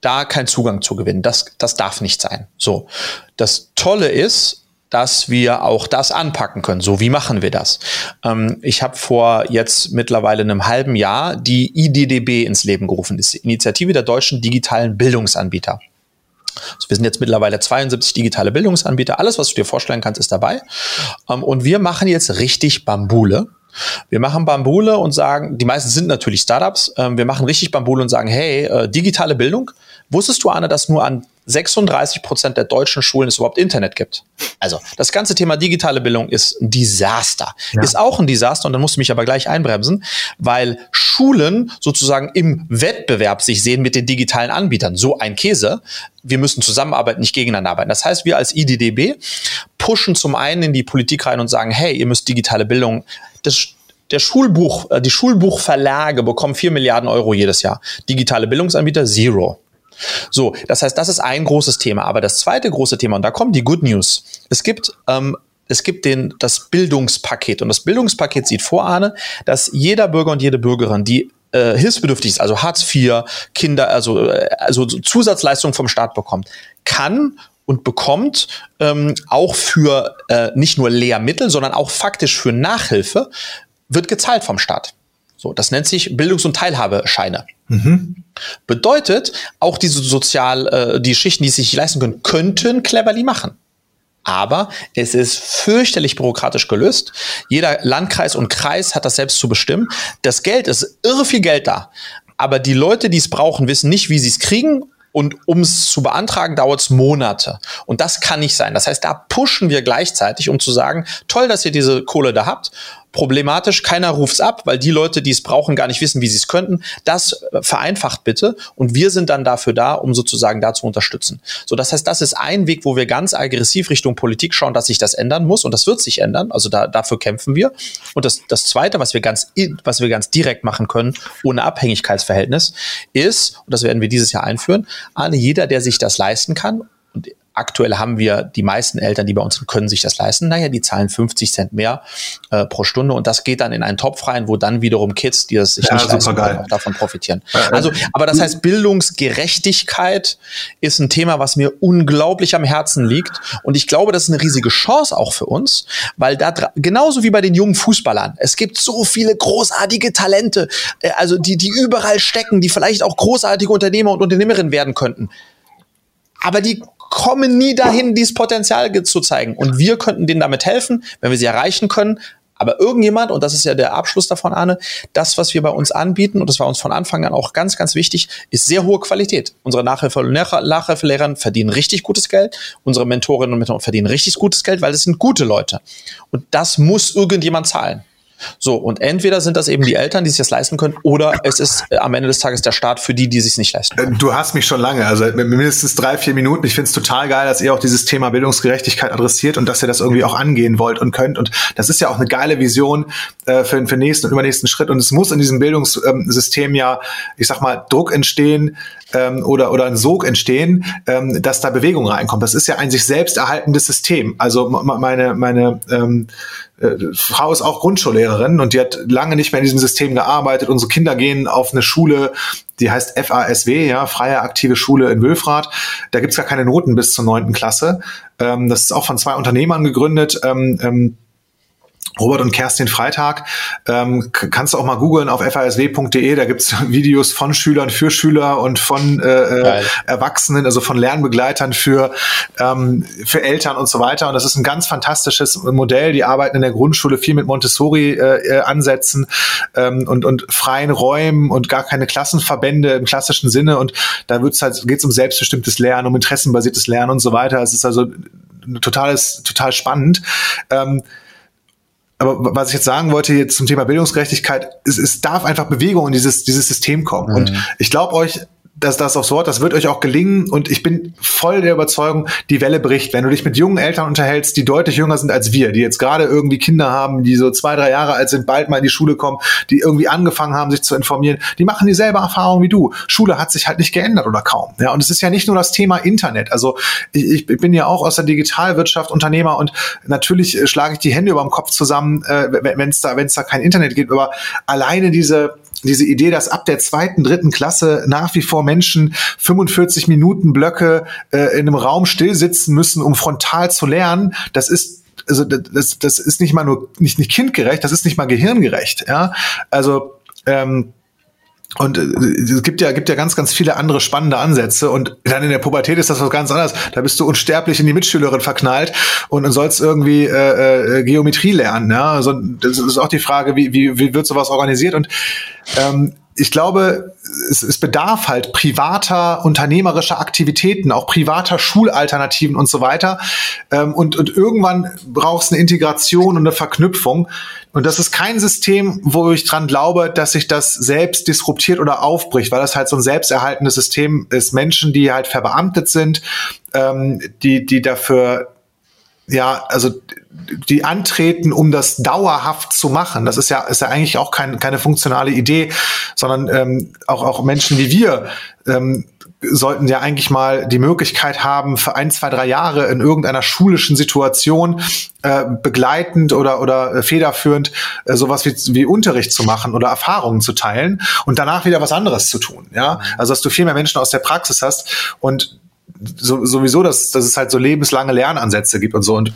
da keinen Zugang zu gewinnen. Das, das darf nicht sein. So. Das Tolle ist, dass wir auch das anpacken können. So, wie machen wir das? Ähm, ich habe vor jetzt mittlerweile einem halben Jahr die IDDB ins Leben gerufen, das ist die Initiative der deutschen digitalen Bildungsanbieter. Also wir sind jetzt mittlerweile 72 digitale Bildungsanbieter. Alles, was du dir vorstellen kannst, ist dabei. Ähm, und wir machen jetzt richtig Bambule. Wir machen Bambule und sagen, die meisten sind natürlich Startups. Ähm, wir machen richtig Bambule und sagen, hey, äh, digitale Bildung. Wusstest du, Anne, dass nur an 36 Prozent der deutschen Schulen es überhaupt Internet gibt. Also das ganze Thema digitale Bildung ist ein Desaster. Ja. Ist auch ein Desaster und dann musst du mich aber gleich einbremsen, weil Schulen sozusagen im Wettbewerb sich sehen mit den digitalen Anbietern. So ein Käse. Wir müssen zusammenarbeiten, nicht gegeneinander arbeiten. Das heißt, wir als IDDB pushen zum einen in die Politik rein und sagen, hey, ihr müsst digitale Bildung, das der Schulbuch, äh, die Schulbuchverlage bekommen vier Milliarden Euro jedes Jahr. Digitale Bildungsanbieter zero. So, das heißt, das ist ein großes Thema. Aber das zweite große Thema, und da kommt die Good News. Es gibt ähm, es gibt den, das Bildungspaket. Und das Bildungspaket sieht vor, Arne, dass jeder Bürger und jede Bürgerin, die äh, hilfsbedürftig ist, also Hartz IV, Kinder, also, äh, also Zusatzleistungen vom Staat bekommt, kann und bekommt ähm, auch für äh, nicht nur Lehrmittel, sondern auch faktisch für Nachhilfe, wird gezahlt vom Staat. So, das nennt sich Bildungs- und Teilhabescheine. Mhm. Bedeutet, auch diese sozial, äh, die Schichten, die es sich leisten können, könnten cleverly machen. Aber es ist fürchterlich bürokratisch gelöst. Jeder Landkreis und Kreis hat das selbst zu bestimmen. Das Geld ist irre viel Geld da. Aber die Leute, die es brauchen, wissen nicht, wie sie es kriegen und um es zu beantragen, dauert es Monate. Und das kann nicht sein. Das heißt, da pushen wir gleichzeitig, um zu sagen, toll, dass ihr diese Kohle da habt problematisch. Keiner ruft's ab, weil die Leute, die es brauchen, gar nicht wissen, wie sie es könnten. Das vereinfacht bitte. Und wir sind dann dafür da, um sozusagen da zu unterstützen. So, das heißt, das ist ein Weg, wo wir ganz aggressiv Richtung Politik schauen, dass sich das ändern muss. Und das wird sich ändern. Also da, dafür kämpfen wir. Und das, das zweite, was wir ganz, was wir ganz direkt machen können, ohne Abhängigkeitsverhältnis, ist, und das werden wir dieses Jahr einführen, alle, jeder, der sich das leisten kann, und Aktuell haben wir die meisten Eltern, die bei uns sind, können sich das leisten. Naja, die zahlen 50 Cent mehr äh, pro Stunde und das geht dann in einen Topf rein, wo dann wiederum Kids, die das sich ja, nicht leisten können, auch davon profitieren. Also, aber das heißt, Bildungsgerechtigkeit ist ein Thema, was mir unglaublich am Herzen liegt und ich glaube, das ist eine riesige Chance auch für uns, weil da genauso wie bei den jungen Fußballern, es gibt so viele großartige Talente, äh, also die die überall stecken, die vielleicht auch großartige Unternehmer und Unternehmerinnen werden könnten. Aber die kommen nie dahin, dieses Potenzial zu zeigen. Und wir könnten denen damit helfen, wenn wir sie erreichen können. Aber irgendjemand, und das ist ja der Abschluss davon, Arne, das, was wir bei uns anbieten, und das war uns von Anfang an auch ganz, ganz wichtig, ist sehr hohe Qualität. Unsere Nachhilfe Nachhilfelehrer verdienen richtig gutes Geld. Unsere Mentorinnen und Mentoren verdienen richtig gutes Geld, weil das sind gute Leute. Und das muss irgendjemand zahlen. So, und entweder sind das eben die Eltern, die sich das leisten können, oder es ist äh, am Ende des Tages der Staat für die, die sich nicht leisten können. Äh, du hast mich schon lange, also mindestens drei, vier Minuten. Ich finde es total geil, dass ihr auch dieses Thema Bildungsgerechtigkeit adressiert und dass ihr das irgendwie auch angehen wollt und könnt. Und das ist ja auch eine geile Vision äh, für, für den nächsten und übernächsten Schritt. Und es muss in diesem Bildungssystem ja, ich sag mal, Druck entstehen, ähm, oder, oder ein Sog entstehen, ähm, dass da Bewegung reinkommt. Das ist ja ein sich selbst erhaltendes System. Also meine, meine ähm, äh, Frau ist auch Grundschullehrerin und die hat lange nicht mehr in diesem System gearbeitet. Unsere Kinder gehen auf eine Schule, die heißt FASW, ja, Freie Aktive Schule in Wülfrath. Da gibt's gar keine Noten bis zur neunten Klasse. Ähm, das ist auch von zwei Unternehmern gegründet. Ähm, ähm, Robert und Kerstin Freitag. Ähm, kannst du auch mal googeln auf fasw.de, da gibt's Videos von Schülern für Schüler und von äh, äh Erwachsenen, also von Lernbegleitern für, ähm, für Eltern und so weiter. Und das ist ein ganz fantastisches Modell. Die arbeiten in der Grundschule viel mit Montessori-Ansätzen äh, ähm, und, und freien Räumen und gar keine Klassenverbände im klassischen Sinne. Und da wird's halt, geht's um selbstbestimmtes Lernen, um interessenbasiertes Lernen und so weiter. Es ist also totales, total spannend. Ähm, aber was ich jetzt sagen wollte jetzt zum Thema Bildungsgerechtigkeit, es, es darf einfach Bewegung in dieses, dieses System kommen. Mhm. Und ich glaube euch, dass das aufs Wort, das wird euch auch gelingen und ich bin voll der Überzeugung, die Welle bricht. Wenn du dich mit jungen Eltern unterhältst, die deutlich jünger sind als wir, die jetzt gerade irgendwie Kinder haben, die so zwei, drei Jahre alt sind, bald mal in die Schule kommen, die irgendwie angefangen haben, sich zu informieren, die machen dieselbe Erfahrung wie du. Schule hat sich halt nicht geändert oder kaum. Ja, und es ist ja nicht nur das Thema Internet. Also ich, ich bin ja auch aus der Digitalwirtschaft Unternehmer und natürlich äh, schlage ich die Hände über dem Kopf zusammen, äh, wenn es da, wenn es da kein Internet gibt. Aber alleine diese diese Idee, dass ab der zweiten, dritten Klasse nach wie vor Menschen 45 Minuten Blöcke äh, in einem Raum stillsitzen müssen, um frontal zu lernen, das ist also das, das ist nicht mal nur nicht, nicht kindgerecht, das ist nicht mal gehirngerecht. Ja, also ähm, und äh, es gibt ja, gibt ja ganz, ganz viele andere spannende Ansätze. Und dann in der Pubertät ist das was ganz anderes. Da bist du unsterblich in die Mitschülerin verknallt und, sollst irgendwie äh, äh, Geometrie lernen. Ja? Also, das ist auch die Frage, wie, wie, wie wird sowas organisiert? Und ähm, ich glaube, es, es bedarf halt privater unternehmerischer Aktivitäten, auch privater Schulalternativen und so weiter. Ähm, und, und irgendwann braucht es eine Integration und eine Verknüpfung. Und das ist kein System, wo ich dran glaube, dass sich das selbst disruptiert oder aufbricht, weil das halt so ein selbsterhaltendes System ist. Menschen, die halt verbeamtet sind, ähm, die, die dafür ja, also die antreten, um das dauerhaft zu machen. Das ist ja, ist ja eigentlich auch kein, keine funktionale Idee, sondern ähm, auch, auch Menschen wie wir ähm, sollten ja eigentlich mal die Möglichkeit haben, für ein, zwei, drei Jahre in irgendeiner schulischen Situation äh, begleitend oder, oder federführend äh, sowas wie, wie Unterricht zu machen oder Erfahrungen zu teilen und danach wieder was anderes zu tun. Ja, also dass du viel mehr Menschen aus der Praxis hast und so, sowieso, dass, dass es halt so lebenslange Lernansätze gibt und so. Und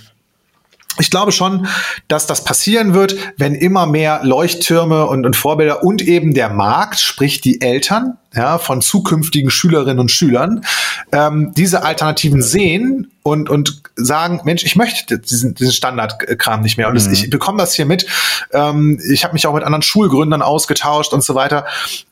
ich glaube schon, dass das passieren wird, wenn immer mehr Leuchttürme und, und Vorbilder und eben der Markt, sprich die Eltern, ja, von zukünftigen Schülerinnen und Schülern ähm, diese Alternativen sehen und, und sagen, Mensch, ich möchte diesen, diesen Standardkram nicht mehr. Und mhm. ich bekomme das hier mit. Ähm, ich habe mich auch mit anderen Schulgründern ausgetauscht und so weiter.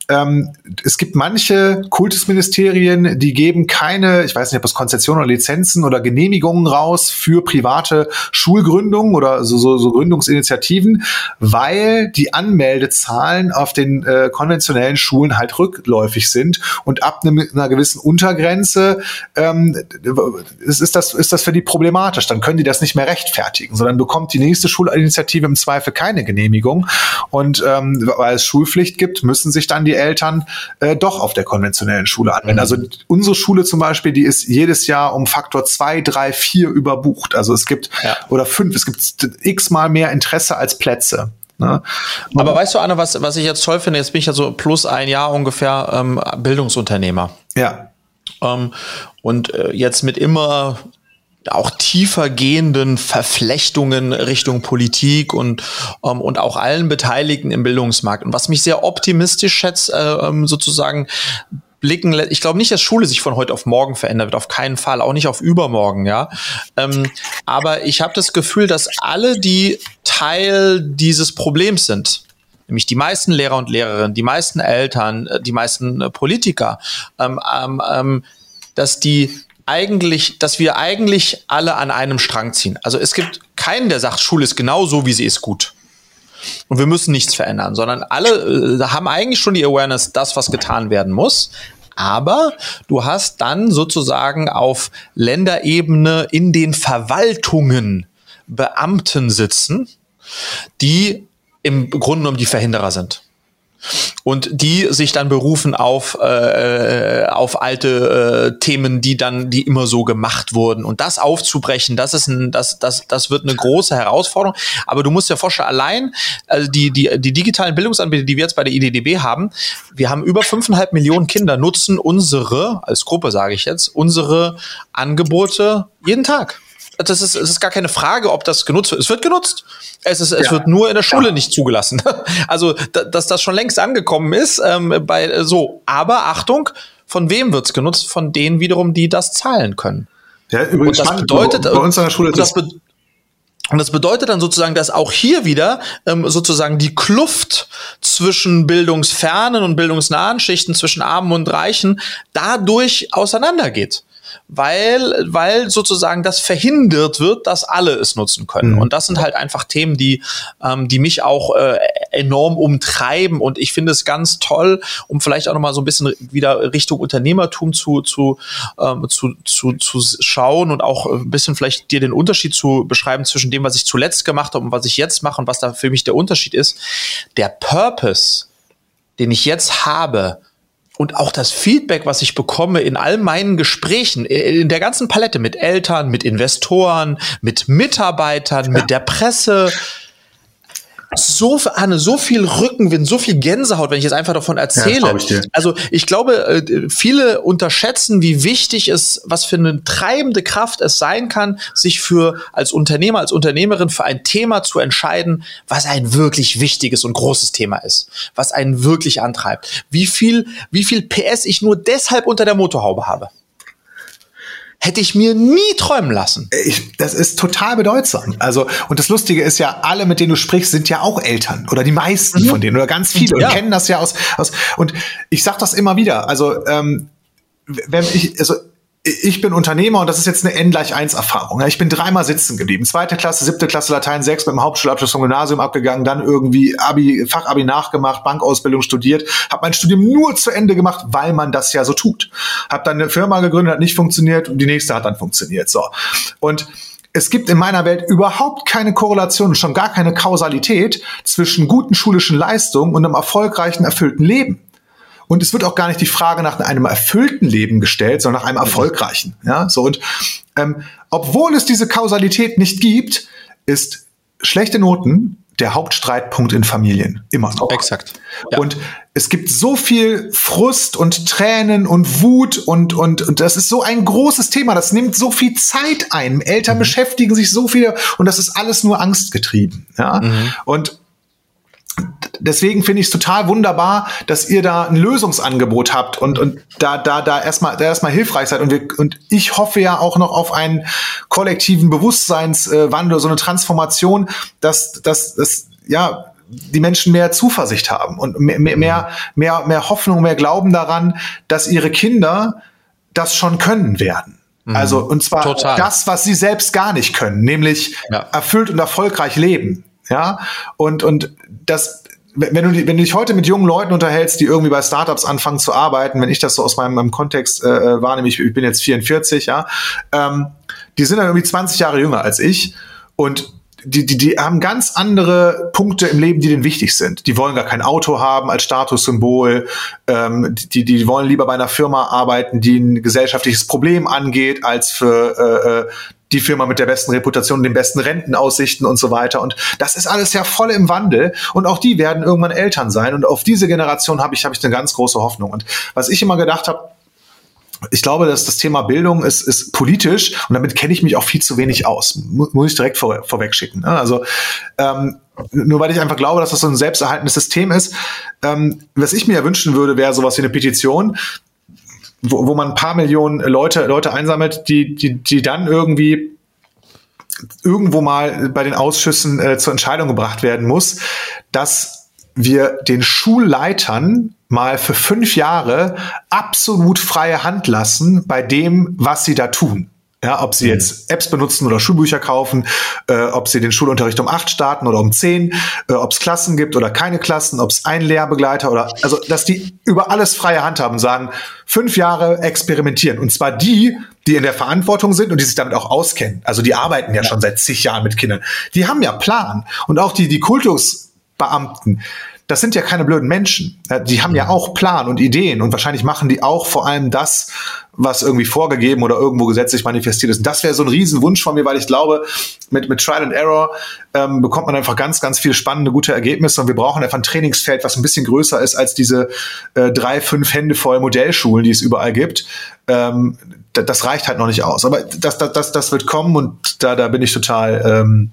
Ähm, es gibt manche Kultusministerien, die geben keine, ich weiß nicht, ob es Konzessionen oder Lizenzen oder Genehmigungen raus für private Schulgründungen oder so, so, so Gründungsinitiativen, weil die Anmeldezahlen auf den äh, konventionellen Schulen halt rückläufig häufig sind. Und ab einer gewissen Untergrenze ähm, ist, ist, das, ist das für die problematisch. Dann können die das nicht mehr rechtfertigen, sondern bekommt die nächste Schulinitiative im Zweifel keine Genehmigung. Und ähm, weil es Schulpflicht gibt, müssen sich dann die Eltern äh, doch auf der konventionellen Schule anwenden. Mhm. Also unsere Schule zum Beispiel, die ist jedes Jahr um Faktor zwei, drei, vier überbucht. Also es gibt ja. oder fünf, es gibt x-mal mehr Interesse als Plätze. Ne? Aber weißt du, Anne, was, was ich jetzt toll finde, jetzt bin ich ja so plus ein Jahr ungefähr ähm, Bildungsunternehmer. Ja. Ähm, und äh, jetzt mit immer auch tiefer gehenden Verflechtungen Richtung Politik und, ähm, und auch allen Beteiligten im Bildungsmarkt. Und was mich sehr optimistisch schätzt, äh, ähm, sozusagen blicken. Ich glaube nicht, dass Schule sich von heute auf morgen verändern wird, auf keinen Fall, auch nicht auf übermorgen, ja. Ähm, aber ich habe das Gefühl, dass alle, die Teil dieses Problems sind, nämlich die meisten Lehrer und Lehrerinnen, die meisten Eltern, äh, die meisten äh, Politiker, ähm, ähm, ähm, dass die eigentlich, dass wir eigentlich alle an einem Strang ziehen. Also es gibt keinen, der sagt, Schule ist genau so, wie sie ist gut und wir müssen nichts verändern, sondern alle äh, haben eigentlich schon die Awareness, das, was getan werden muss. Aber du hast dann sozusagen auf Länderebene in den Verwaltungen Beamten sitzen, die im Grunde genommen die Verhinderer sind. Und die sich dann berufen auf äh, auf alte äh, Themen, die dann die immer so gemacht wurden. Und das aufzubrechen, das ist ein das das das wird eine große Herausforderung. Aber du musst dir vorstellen, allein also die die die digitalen Bildungsanbieter, die wir jetzt bei der IDDB haben, wir haben über fünfeinhalb Millionen Kinder nutzen unsere als Gruppe sage ich jetzt unsere Angebote jeden Tag das ist, es ist gar keine Frage, ob das genutzt wird. Es wird genutzt. Es, ist, es ja. wird nur in der Schule ja. nicht zugelassen. Also, da, dass das schon längst angekommen ist, ähm, bei so. Aber Achtung, von wem wird's genutzt? Von denen wiederum, die das zahlen können. Ja, übrigens und das bedeutet, bei uns an der Schule das, und das bedeutet dann sozusagen, dass auch hier wieder ähm, sozusagen die Kluft zwischen bildungsfernen und bildungsnahen Schichten, zwischen Armen und Reichen, dadurch auseinandergeht weil, weil sozusagen das verhindert wird, dass alle es nutzen können. Mhm. Und das sind halt einfach Themen, die, ähm, die mich auch äh, enorm umtreiben. Und ich finde es ganz toll, um vielleicht auch nochmal so ein bisschen wieder Richtung Unternehmertum zu, zu, ähm, zu, zu, zu schauen und auch ein bisschen vielleicht dir den Unterschied zu beschreiben zwischen dem, was ich zuletzt gemacht habe und was ich jetzt mache und was da für mich der Unterschied ist. Der Purpose, den ich jetzt habe, und auch das Feedback, was ich bekomme in all meinen Gesprächen, in der ganzen Palette mit Eltern, mit Investoren, mit Mitarbeitern, ja. mit der Presse, so, Anne, so viel Rückenwind, so viel Gänsehaut, wenn ich jetzt einfach davon erzähle. Ja, ich also ich glaube, äh, viele unterschätzen, wie wichtig es, was für eine treibende Kraft es sein kann, sich für als Unternehmer, als Unternehmerin für ein Thema zu entscheiden, was ein wirklich wichtiges und großes Thema ist, was einen wirklich antreibt. Wie viel, wie viel PS ich nur deshalb unter der Motorhaube habe hätte ich mir nie träumen lassen. Ich, das ist total bedeutsam. Also, und das Lustige ist ja, alle, mit denen du sprichst, sind ja auch Eltern oder die meisten mhm. von denen oder ganz viele ja. und kennen das ja aus, aus. Und ich sag das immer wieder. Also, ähm, wenn ich, also ich bin Unternehmer und das ist jetzt eine N gleich 1 Erfahrung. Ich bin dreimal sitzen geblieben. Zweite Klasse, siebte Klasse Latein 6 mit dem Hauptschulabschluss vom Gymnasium abgegangen, dann irgendwie Abi, Fachabi nachgemacht, Bankausbildung studiert, habe mein Studium nur zu Ende gemacht, weil man das ja so tut. Habe dann eine Firma gegründet, hat nicht funktioniert und die nächste hat dann funktioniert. So. Und es gibt in meiner Welt überhaupt keine Korrelation, schon gar keine Kausalität zwischen guten schulischen Leistungen und einem erfolgreichen, erfüllten Leben. Und es wird auch gar nicht die Frage nach einem erfüllten Leben gestellt, sondern nach einem erfolgreichen. Ja, so und ähm, obwohl es diese Kausalität nicht gibt, ist schlechte Noten der Hauptstreitpunkt in Familien. Immer noch. Exakt. Ja. Und es gibt so viel Frust und Tränen und Wut und, und, und das ist so ein großes Thema. Das nimmt so viel Zeit ein. Eltern mhm. beschäftigen sich so viel und das ist alles nur angstgetrieben. Ja. Mhm. Und deswegen finde ich es total wunderbar, dass ihr da ein Lösungsangebot habt und, und da, da, da erstmal, da erstmal hilfreich seid. Und wir, und ich hoffe ja auch noch auf einen kollektiven Bewusstseinswandel, so eine Transformation, dass, dass, dass, ja, die Menschen mehr Zuversicht haben und mehr, mehr, mehr, mehr Hoffnung, mehr Glauben daran, dass ihre Kinder das schon können werden. Mhm. Also, und zwar Total. das, was sie selbst gar nicht können, nämlich ja. erfüllt und erfolgreich leben. Ja, und, und das, wenn du, wenn du dich heute mit jungen Leuten unterhältst, die irgendwie bei Startups anfangen zu arbeiten, wenn ich das so aus meinem, meinem Kontext äh, äh wahrnehme, ich, ich bin jetzt 44, ja, ähm, die sind dann irgendwie 20 Jahre jünger als ich und die, die, die haben ganz andere Punkte im Leben, die denen wichtig sind. Die wollen gar kein Auto haben als Statussymbol. Ähm, die, die wollen lieber bei einer Firma arbeiten, die ein gesellschaftliches Problem angeht, als für äh, äh die Firma mit der besten Reputation, den besten Rentenaussichten und so weiter. Und das ist alles ja voll im Wandel. Und auch die werden irgendwann Eltern sein. Und auf diese Generation habe ich, habe ich eine ganz große Hoffnung. Und was ich immer gedacht habe, ich glaube, dass das Thema Bildung ist, ist politisch und damit kenne ich mich auch viel zu wenig aus. Muss ich direkt vor, vorweg schicken. Ne? Also ähm, nur weil ich einfach glaube, dass das so ein selbsterhaltendes System ist. Ähm, was ich mir wünschen würde, wäre sowas wie eine Petition, wo, wo man ein paar Millionen Leute, Leute einsammelt, die, die, die dann irgendwie irgendwo mal bei den Ausschüssen äh, zur Entscheidung gebracht werden muss, dass wir den Schulleitern mal für fünf Jahre absolut freie Hand lassen bei dem, was sie da tun. Ja, ob sie mhm. jetzt Apps benutzen oder Schulbücher kaufen, äh, ob sie den Schulunterricht um acht starten oder um zehn, äh, ob es Klassen gibt oder keine Klassen, ob es einen Lehrbegleiter oder also, dass die über alles freie Hand haben sagen, fünf Jahre experimentieren. Und zwar die, die in der Verantwortung sind und die sich damit auch auskennen. Also die arbeiten ja, ja. schon seit zig Jahren mit Kindern. Die haben ja Plan. Und auch die, die Kultusbeamten, das sind ja keine blöden Menschen. Die haben ja auch Plan und Ideen und wahrscheinlich machen die auch vor allem das, was irgendwie vorgegeben oder irgendwo gesetzlich manifestiert ist. Und das wäre so ein Riesenwunsch von mir, weil ich glaube, mit, mit Trial and Error ähm, bekommt man einfach ganz, ganz viele spannende, gute Ergebnisse und wir brauchen einfach ein Trainingsfeld, was ein bisschen größer ist als diese äh, drei, fünf Hände voll Modellschulen, die es überall gibt. Ähm, das reicht halt noch nicht aus. Aber das, das, das, das wird kommen und da, da bin ich total ähm,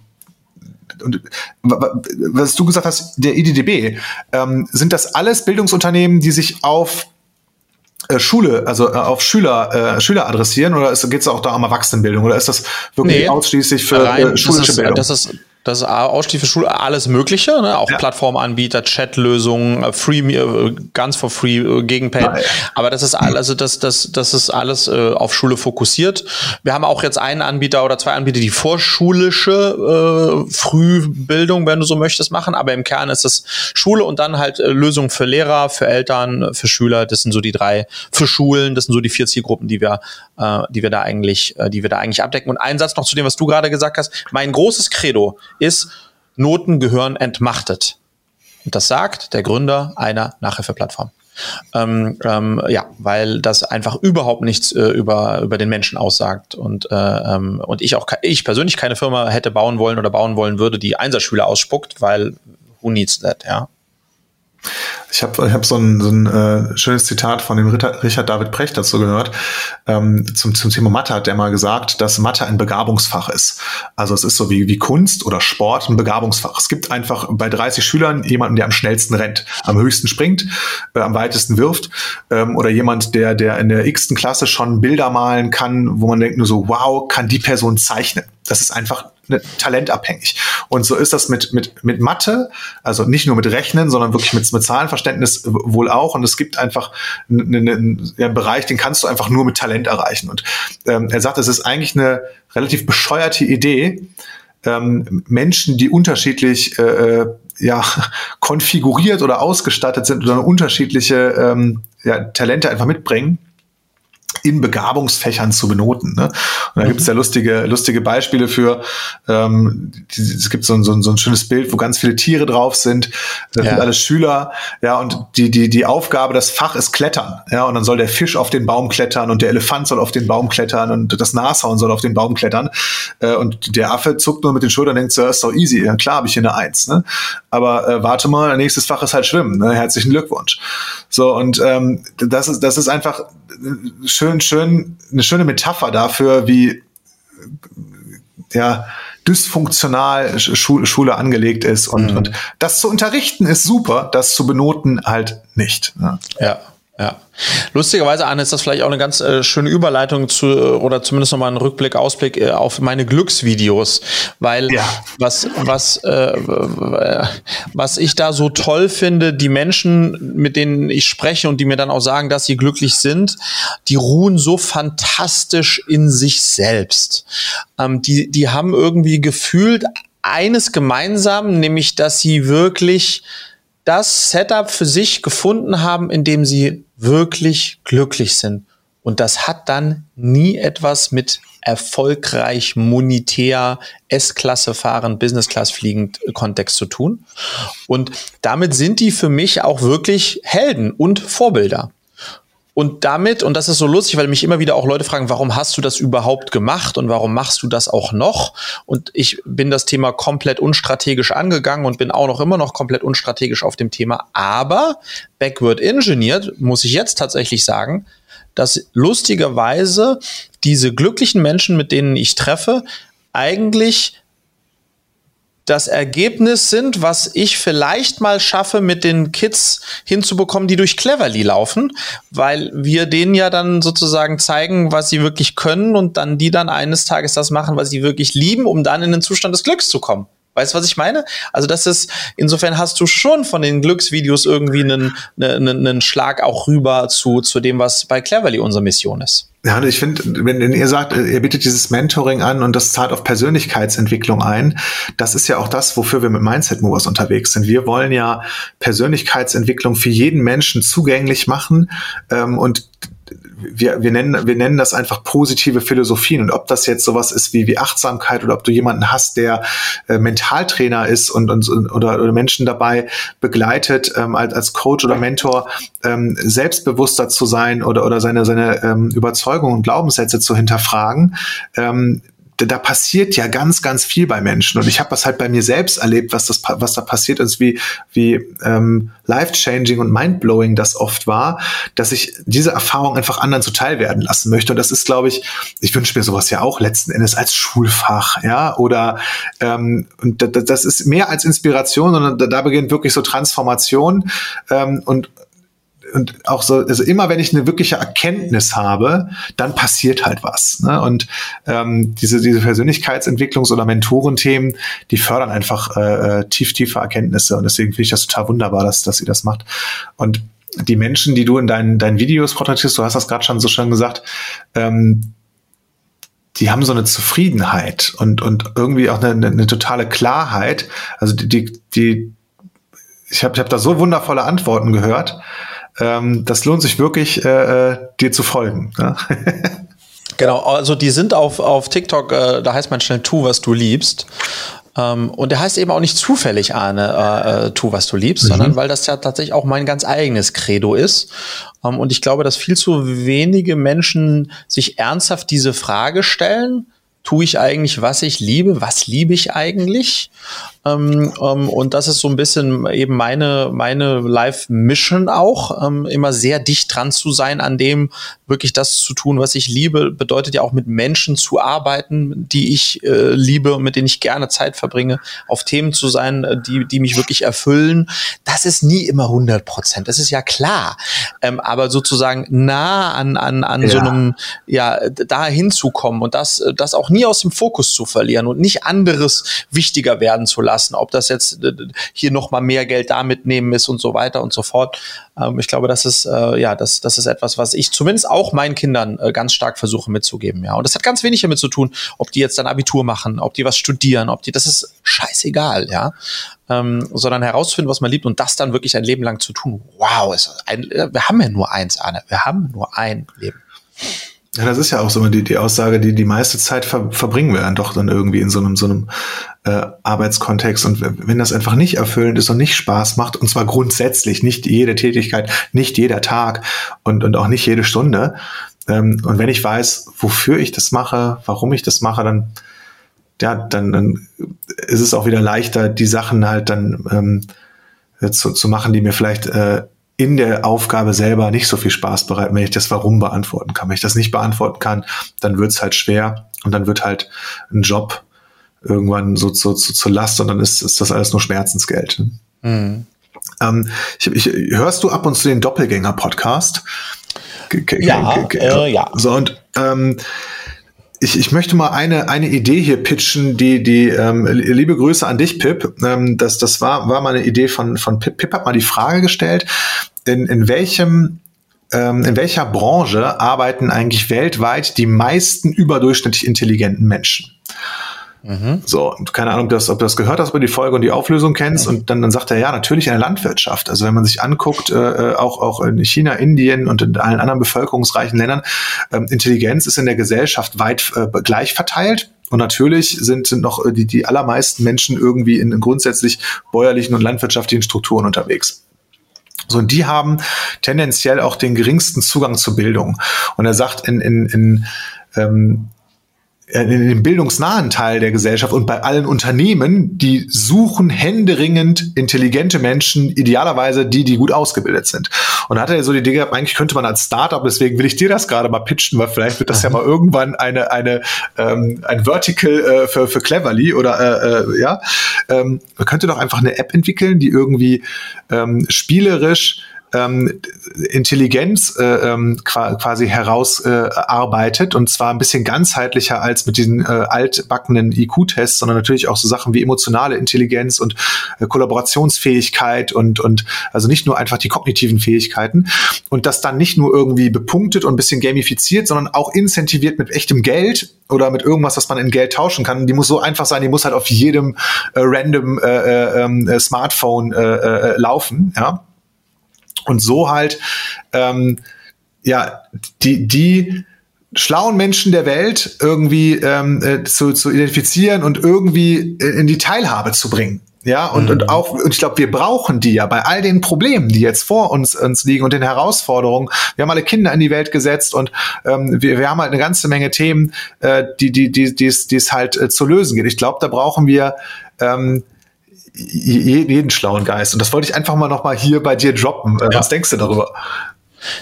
und was du gesagt hast, der IDDB, ähm, sind das alles Bildungsunternehmen, die sich auf äh, Schule, also äh, auf Schüler, äh, Schüler adressieren? Oder geht es auch da um Erwachsenenbildung? Oder ist das wirklich nee, ausschließlich für äh, schulische das ist, Bildung? Das ist das ist ausschließlich für Schule alles Mögliche, ne? auch ja. Plattformanbieter, Chatlösungen, äh, free, äh, ganz for free äh, gegen Pay. Ja, Aber das ist alles, also das, das, das ist alles äh, auf Schule fokussiert. Wir haben auch jetzt einen Anbieter oder zwei Anbieter, die vorschulische äh, Frühbildung, wenn du so möchtest, machen. Aber im Kern ist es Schule und dann halt äh, Lösungen für Lehrer, für Eltern, für Schüler. Das sind so die drei, für Schulen, das sind so die vier Zielgruppen, die wir, äh, die wir da eigentlich, äh, die wir da eigentlich abdecken. Und ein Satz noch zu dem, was du gerade gesagt hast. Mein großes Credo ist, Noten gehören entmachtet. Und das sagt der Gründer einer Nachhilfeplattform. Ähm, ähm, ja, weil das einfach überhaupt nichts äh, über, über den Menschen aussagt. Und, äh, ähm, und ich auch ich persönlich keine Firma hätte bauen wollen oder bauen wollen würde, die Einserschüler ausspuckt, weil who needs that, ja. Ich habe ich hab so ein, so ein äh, schönes Zitat von dem Richard David Precht dazu gehört. Ähm, zum, zum Thema Mathe hat der mal gesagt, dass Mathe ein Begabungsfach ist. Also es ist so wie, wie Kunst oder Sport ein Begabungsfach. Es gibt einfach bei 30 Schülern jemanden, der am schnellsten rennt, am höchsten springt, äh, am weitesten wirft ähm, oder jemand, der, der in der x-ten Klasse schon Bilder malen kann, wo man denkt nur so, wow, kann die Person zeichnen. Das ist einfach ne, talentabhängig. Und so ist das mit, mit, mit Mathe, also nicht nur mit Rechnen, sondern wirklich mit, mit Zahlenverständnis wohl auch. Und es gibt einfach einen, einen, einen Bereich, den kannst du einfach nur mit Talent erreichen. Und ähm, er sagt, es ist eigentlich eine relativ bescheuerte Idee, ähm, Menschen, die unterschiedlich äh, äh ja, konfiguriert oder ausgestattet sind oder unterschiedliche ähm, ja, Talente einfach mitbringen, in Begabungsfächern zu benoten. Ne? Und da mhm. gibt es ja lustige, lustige Beispiele für, ähm, es gibt so ein, so, ein, so ein schönes Bild, wo ganz viele Tiere drauf sind. Das ja. sind alles Schüler, ja, und die, die, die Aufgabe, das Fach ist Klettern. Ja, und dann soll der Fisch auf den Baum klettern und der Elefant soll auf den Baum klettern und das Nashorn soll auf den Baum klettern. Äh, und der Affe zuckt nur mit den Schultern und denkt, so, ist doch easy, ja, klar habe ich hier eine Eins. Ne? Aber äh, warte mal, nächstes Fach ist halt Schwimmen. Ne? Herzlichen Glückwunsch. So, und ähm, das ist, das ist einfach schön, schön, eine schöne Metapher dafür, wie ja, dysfunktional Schule, Schule angelegt ist. Und, mhm. und das zu unterrichten ist super, das zu benoten halt nicht. Ne? Ja. Ja. Lustigerweise, Anne, ist das vielleicht auch eine ganz äh, schöne Überleitung zu, oder zumindest nochmal ein Rückblick, Ausblick äh, auf meine Glücksvideos. Weil ja. was, was, äh, was ich da so toll finde, die Menschen, mit denen ich spreche und die mir dann auch sagen, dass sie glücklich sind, die ruhen so fantastisch in sich selbst. Ähm, die, die haben irgendwie gefühlt eines gemeinsam, nämlich dass sie wirklich das Setup für sich gefunden haben, in dem sie wirklich glücklich sind. Und das hat dann nie etwas mit erfolgreich monetär S-Klasse fahren, Business-Class fliegend Kontext zu tun. Und damit sind die für mich auch wirklich Helden und Vorbilder. Und damit, und das ist so lustig, weil mich immer wieder auch Leute fragen, warum hast du das überhaupt gemacht und warum machst du das auch noch? Und ich bin das Thema komplett unstrategisch angegangen und bin auch noch immer noch komplett unstrategisch auf dem Thema. Aber backward engineered, muss ich jetzt tatsächlich sagen, dass lustigerweise diese glücklichen Menschen, mit denen ich treffe, eigentlich das Ergebnis sind, was ich vielleicht mal schaffe, mit den Kids hinzubekommen, die durch Cleverly laufen, weil wir denen ja dann sozusagen zeigen, was sie wirklich können und dann die dann eines Tages das machen, was sie wirklich lieben, um dann in den Zustand des Glücks zu kommen. Weißt du, was ich meine? Also das ist, insofern hast du schon von den Glücksvideos irgendwie einen, einen, einen Schlag auch rüber zu, zu dem, was bei Cleverly unsere Mission ist. Ja, ich finde, wenn, wenn ihr sagt, ihr bietet dieses Mentoring an und das zahlt auf Persönlichkeitsentwicklung ein, das ist ja auch das, wofür wir mit Mindset Movers unterwegs sind. Wir wollen ja Persönlichkeitsentwicklung für jeden Menschen zugänglich machen ähm, und wir, wir, nennen, wir nennen das einfach positive Philosophien. Und ob das jetzt sowas ist wie, wie Achtsamkeit oder ob du jemanden hast, der äh, Mentaltrainer ist und, und oder, oder Menschen dabei begleitet, ähm, als, als Coach oder Mentor ähm, selbstbewusster zu sein oder, oder seine, seine ähm, Überzeugungen und Glaubenssätze zu hinterfragen. Ähm, da passiert ja ganz, ganz viel bei Menschen. Und ich habe das halt bei mir selbst erlebt, was das, was da passiert ist, wie, wie ähm, life-changing und mind-blowing das oft war, dass ich diese Erfahrung einfach anderen zuteil werden lassen möchte. Und das ist, glaube ich, ich wünsche mir sowas ja auch letzten Endes als Schulfach, ja, oder ähm, und das ist mehr als Inspiration, sondern da, da beginnt wirklich so Transformation ähm, und und auch so, also immer wenn ich eine wirkliche Erkenntnis habe, dann passiert halt was. Ne? Und ähm, diese, diese Persönlichkeitsentwicklungs- oder Mentorenthemen, die fördern einfach äh, äh, tief, tiefe Erkenntnisse. Und deswegen finde ich das total wunderbar, dass, dass sie das macht. Und die Menschen, die du in deinen, deinen Videos porträtierst, du hast das gerade schon so schön gesagt, ähm, die haben so eine Zufriedenheit und, und irgendwie auch eine, eine, totale Klarheit. Also die, die, die ich habe ich hab da so wundervolle Antworten gehört ähm, das lohnt sich wirklich, äh, äh dir zu folgen. Ja? genau, also die sind auf, auf TikTok, äh, da heißt man schnell tu, was du liebst. Ähm, und der heißt eben auch nicht zufällig, Arne, äh, äh, tu, was du liebst, mhm. sondern weil das ja tatsächlich auch mein ganz eigenes Credo ist. Ähm, und ich glaube, dass viel zu wenige Menschen sich ernsthaft diese Frage stellen, tue ich eigentlich, was ich liebe? Was liebe ich eigentlich? Ähm, ähm, und das ist so ein bisschen eben meine, meine Live-Mission auch, ähm, immer sehr dicht dran zu sein an dem, wirklich das zu tun, was ich liebe, bedeutet ja auch mit Menschen zu arbeiten, die ich äh, liebe mit denen ich gerne Zeit verbringe, auf Themen zu sein, äh, die, die mich wirklich erfüllen. Das ist nie immer 100 Prozent, das ist ja klar. Ähm, aber sozusagen nah an, an, an ja. so einem, ja, da hinzukommen und das, das auch nie aus dem Fokus zu verlieren und nicht anderes wichtiger werden zu lassen ob das jetzt äh, hier noch mal mehr Geld da mitnehmen ist und so weiter und so fort. Ähm, ich glaube, das ist äh, ja, das, das ist etwas, was ich zumindest auch meinen Kindern äh, ganz stark versuche mitzugeben. Ja, und das hat ganz wenig damit zu tun, ob die jetzt dann Abitur machen, ob die was studieren, ob die, das ist scheißegal, ja. Ähm, sondern herauszufinden, was man liebt und das dann wirklich ein Leben lang zu tun. Wow, ein, wir haben ja nur eins, Anne. Wir haben nur ein Leben. Ja, das ist ja auch so die, die Aussage, die die meiste Zeit ver, verbringen wir dann doch dann irgendwie in so einem, so einem äh, Arbeitskontext. Und wenn das einfach nicht erfüllend ist und nicht Spaß macht, und zwar grundsätzlich, nicht jede Tätigkeit, nicht jeder Tag und, und auch nicht jede Stunde, ähm, und wenn ich weiß, wofür ich das mache, warum ich das mache, dann, ja, dann, dann ist es auch wieder leichter, die Sachen halt dann ähm, zu, zu machen, die mir vielleicht äh, in der Aufgabe selber nicht so viel Spaß bereiten, wenn ich das Warum beantworten kann. Wenn ich das nicht beantworten kann, dann wird's halt schwer und dann wird halt ein Job irgendwann so, so, so zur Last und dann ist, ist das alles nur Schmerzensgeld. Mhm. Ähm, ich, ich, hörst du ab und zu den Doppelgänger-Podcast? Ja, äh, ja. So, und ähm, ich, ich möchte mal eine, eine Idee hier pitchen, die, die ähm, liebe Grüße an dich, Pip. Ähm, das, das war, war mal eine Idee von, von Pip. Pip hat mal die Frage gestellt, in, in welchem ähm, in welcher Branche arbeiten eigentlich weltweit die meisten überdurchschnittlich intelligenten Menschen? Mhm. So, keine Ahnung, ob, ob du das gehört hast, ob du die Folge und die Auflösung kennst. Und dann, dann sagt er, ja, natürlich in der Landwirtschaft. Also wenn man sich anguckt, äh, äh, auch, auch in China, Indien und in allen anderen bevölkerungsreichen Ländern, ähm, Intelligenz ist in der Gesellschaft weit äh, gleich verteilt. Und natürlich sind, sind noch äh, die, die allermeisten Menschen irgendwie in, grundsätzlich bäuerlichen und landwirtschaftlichen Strukturen unterwegs. So, und die haben tendenziell auch den geringsten Zugang zur Bildung. Und er sagt, in, in, in ähm, äh, in dem bildungsnahen Teil der Gesellschaft und bei allen Unternehmen, die suchen händeringend intelligente Menschen, idealerweise die, die gut ausgebildet sind. Und da hat er so die Idee gehabt, eigentlich könnte man als Startup, deswegen will ich dir das gerade mal pitchen, weil vielleicht wird das ja mal irgendwann eine, eine, ähm, ein Vertical äh, für, für Cleverly oder äh, äh, ja, ähm, man könnte doch einfach eine App entwickeln, die irgendwie ähm, spielerisch ähm, Intelligenz äh, ähm, quasi herausarbeitet äh, und zwar ein bisschen ganzheitlicher als mit diesen äh, altbackenen IQ-Tests, sondern natürlich auch so Sachen wie emotionale Intelligenz und äh, Kollaborationsfähigkeit und, und also nicht nur einfach die kognitiven Fähigkeiten und das dann nicht nur irgendwie bepunktet und ein bisschen gamifiziert, sondern auch incentiviert mit echtem Geld oder mit irgendwas, was man in Geld tauschen kann. Die muss so einfach sein, die muss halt auf jedem äh, random äh, äh, ähm, äh Smartphone äh, äh, laufen, ja. Und so halt, ähm, ja, die, die schlauen Menschen der Welt irgendwie ähm, äh, zu, zu identifizieren und irgendwie in die Teilhabe zu bringen. Ja, und, mhm. und auch, und ich glaube, wir brauchen die ja bei all den Problemen, die jetzt vor uns, uns liegen und den Herausforderungen. Wir haben alle Kinder in die Welt gesetzt und ähm, wir, wir haben halt eine ganze Menge Themen, äh, die, die, die, die, die es halt äh, zu lösen geht. Ich glaube, da brauchen wir ähm, jeden schlauen Geist. Und das wollte ich einfach mal noch mal hier bei dir droppen. Äh, ja. Was denkst du darüber?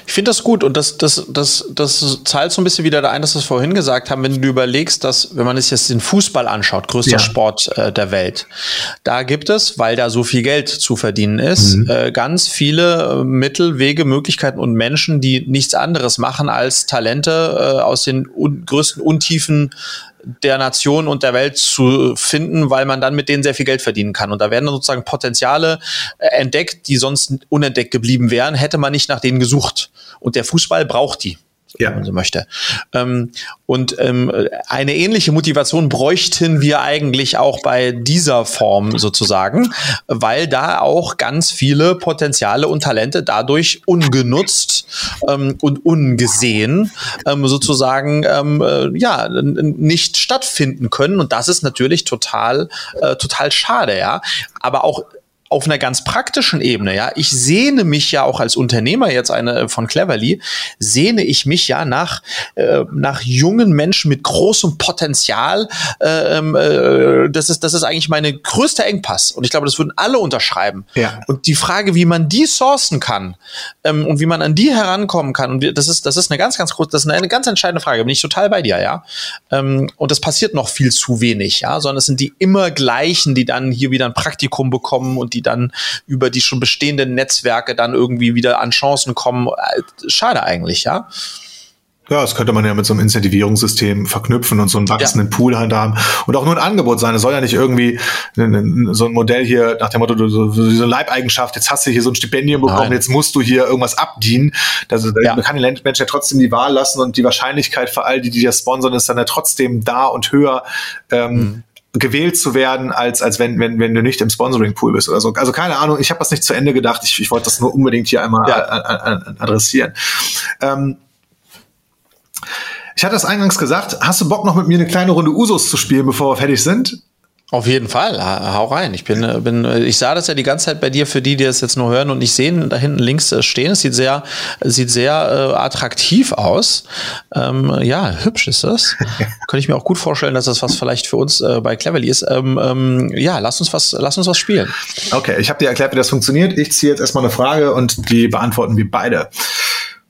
Ich finde das gut und das, das, das, das zahlt so ein bisschen wieder da ein, dass wir es vorhin gesagt haben, wenn du überlegst, dass, wenn man sich jetzt den Fußball anschaut, größter ja. Sport äh, der Welt, da gibt es, weil da so viel Geld zu verdienen ist, mhm. äh, ganz viele äh, Mittel, Wege, Möglichkeiten und Menschen, die nichts anderes machen, als Talente äh, aus den un größten Untiefen der Nation und der Welt zu finden, weil man dann mit denen sehr viel Geld verdienen kann. Und da werden sozusagen Potenziale äh, entdeckt, die sonst unentdeckt geblieben wären, hätte man nicht nach denen gesucht. Und der Fußball braucht die ja. wenn man so möchte. Ähm, und ähm, eine ähnliche Motivation bräuchten wir eigentlich auch bei dieser Form sozusagen, weil da auch ganz viele Potenziale und Talente dadurch ungenutzt ähm, und ungesehen ähm, sozusagen ähm, äh, ja nicht stattfinden können. Und das ist natürlich total äh, total schade, ja. Aber auch auf einer ganz praktischen Ebene, ja, ich sehne mich ja auch als Unternehmer jetzt eine äh, von Cleverly, sehne ich mich ja nach äh, nach jungen Menschen mit großem Potenzial. Äh, ähm, äh, das ist das ist eigentlich meine größte Engpass und ich glaube, das würden alle unterschreiben. Ja. Und die Frage, wie man die sourcen kann ähm, und wie man an die herankommen kann und das ist das ist eine ganz ganz große, das ist eine ganz entscheidende Frage. Bin ich total bei dir, ja. Ähm, und das passiert noch viel zu wenig, ja, sondern es sind die immer gleichen, die dann hier wieder ein Praktikum bekommen und die dann über die schon bestehenden Netzwerke dann irgendwie wieder an Chancen kommen. Äh, schade eigentlich, ja. Ja, das könnte man ja mit so einem Incentivierungssystem verknüpfen und so einen wachsenden ja. Pool halt haben. Und auch nur ein Angebot sein. Es soll ja nicht irgendwie so ein Modell hier nach dem Motto, so, so eine Leibeigenschaft, jetzt hast du hier so ein Stipendium bekommen, Nein. jetzt musst du hier irgendwas abdienen. Also ja. man kann den Menschen ja trotzdem die Wahl lassen und die Wahrscheinlichkeit für all die, die das sponsern, ist dann ja trotzdem da und höher. Ähm, mhm gewählt zu werden, als, als wenn, wenn, wenn du nicht im Sponsoring-Pool bist oder so. Also keine Ahnung, ich habe das nicht zu Ende gedacht. Ich, ich wollte das nur unbedingt hier einmal ja. adressieren. Ähm, ich hatte das eingangs gesagt, hast du Bock noch mit mir eine kleine Runde Usos zu spielen, bevor wir fertig sind? Auf jeden Fall, hau rein. Ich bin, äh, bin, äh, ich sah das ja die ganze Zeit bei dir für die, die das jetzt nur hören und nicht sehen, da hinten links äh, stehen. Es sieht sehr, sieht sehr äh, attraktiv aus. Ähm, ja, hübsch ist das. Könnte ich mir auch gut vorstellen, dass das was vielleicht für uns äh, bei Cleverly ist. Ähm, ähm, ja, lass uns was, lass uns was spielen. Okay, ich habe dir erklärt, wie das funktioniert. Ich ziehe jetzt erstmal eine Frage und die beantworten wir beide.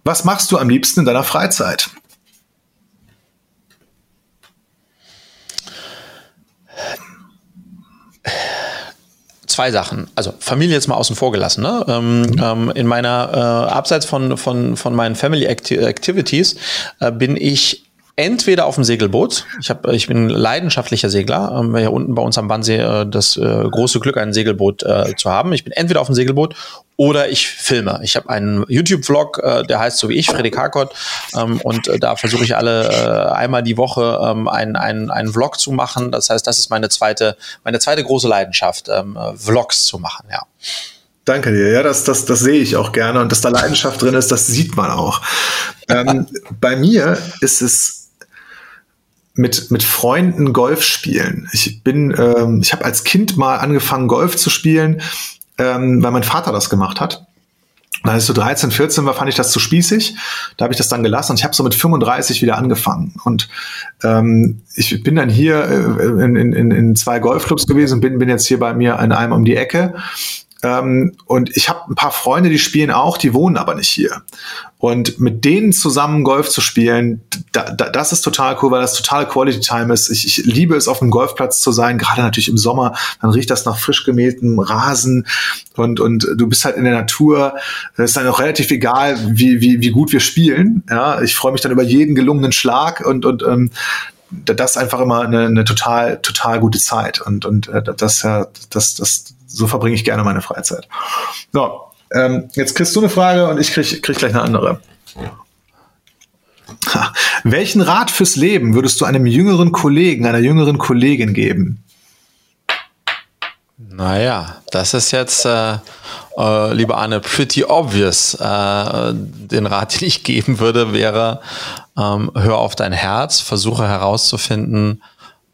Was machst du am liebsten in deiner Freizeit? Zwei Sachen. Also Familie jetzt mal außen vor gelassen. Ne? Ähm, mhm. ähm, in meiner äh, abseits von, von, von meinen Family Acti Activities äh, bin ich entweder auf dem Segelboot. Ich, hab, ich bin leidenschaftlicher Segler. Ähm, hier unten bei uns am Wannsee äh, das äh, große Glück, ein Segelboot äh, zu haben. Ich bin entweder auf dem Segelboot oder ich filme. Ich habe einen YouTube-Vlog, äh, der heißt so wie ich, Fredrik Harkott. Ähm, und äh, da versuche ich alle äh, einmal die Woche ähm, einen, einen, einen Vlog zu machen. Das heißt, das ist meine zweite, meine zweite große Leidenschaft, ähm, äh, Vlogs zu machen, ja. Danke dir. Ja, das, das, das sehe ich auch gerne. Und dass da Leidenschaft drin ist, das sieht man auch. Ähm, bei mir ist es mit, mit Freunden Golf spielen. Ich bin, ähm, ich habe als Kind mal angefangen, Golf zu spielen, ähm, weil mein Vater das gemacht hat. Und als ich so 13, 14 war, fand ich das zu spießig. Da habe ich das dann gelassen und ich habe so mit 35 wieder angefangen. Und ähm, ich bin dann hier äh, in, in, in zwei Golfclubs gewesen, bin, bin jetzt hier bei mir in einem um die Ecke Ähm, und ich habe ein paar Freunde, die spielen auch, die wohnen aber nicht hier. Und mit denen zusammen Golf zu spielen, da, da, das ist total cool, weil das total Quality Time ist. Ich, ich liebe es, auf einem Golfplatz zu sein, gerade natürlich im Sommer. Dann riecht das nach frisch gemähtem Rasen und, und du bist halt in der Natur. Es ist dann auch relativ egal, wie, wie, wie gut wir spielen. Ja, ich freue mich dann über jeden gelungenen Schlag und, und ähm, das ist einfach immer eine, eine total, total gute Zeit. Und, und äh, das, ja, das, das, so verbringe ich gerne meine Freizeit. So, ähm, jetzt kriegst du eine Frage und ich krieg, krieg gleich eine andere. Ha. Welchen Rat fürs Leben würdest du einem jüngeren Kollegen, einer jüngeren Kollegin geben? Naja, das ist jetzt, äh, äh, liebe Anne, pretty obvious. Äh, den Rat, den ich geben würde, wäre, ähm, hör auf dein Herz, versuche herauszufinden,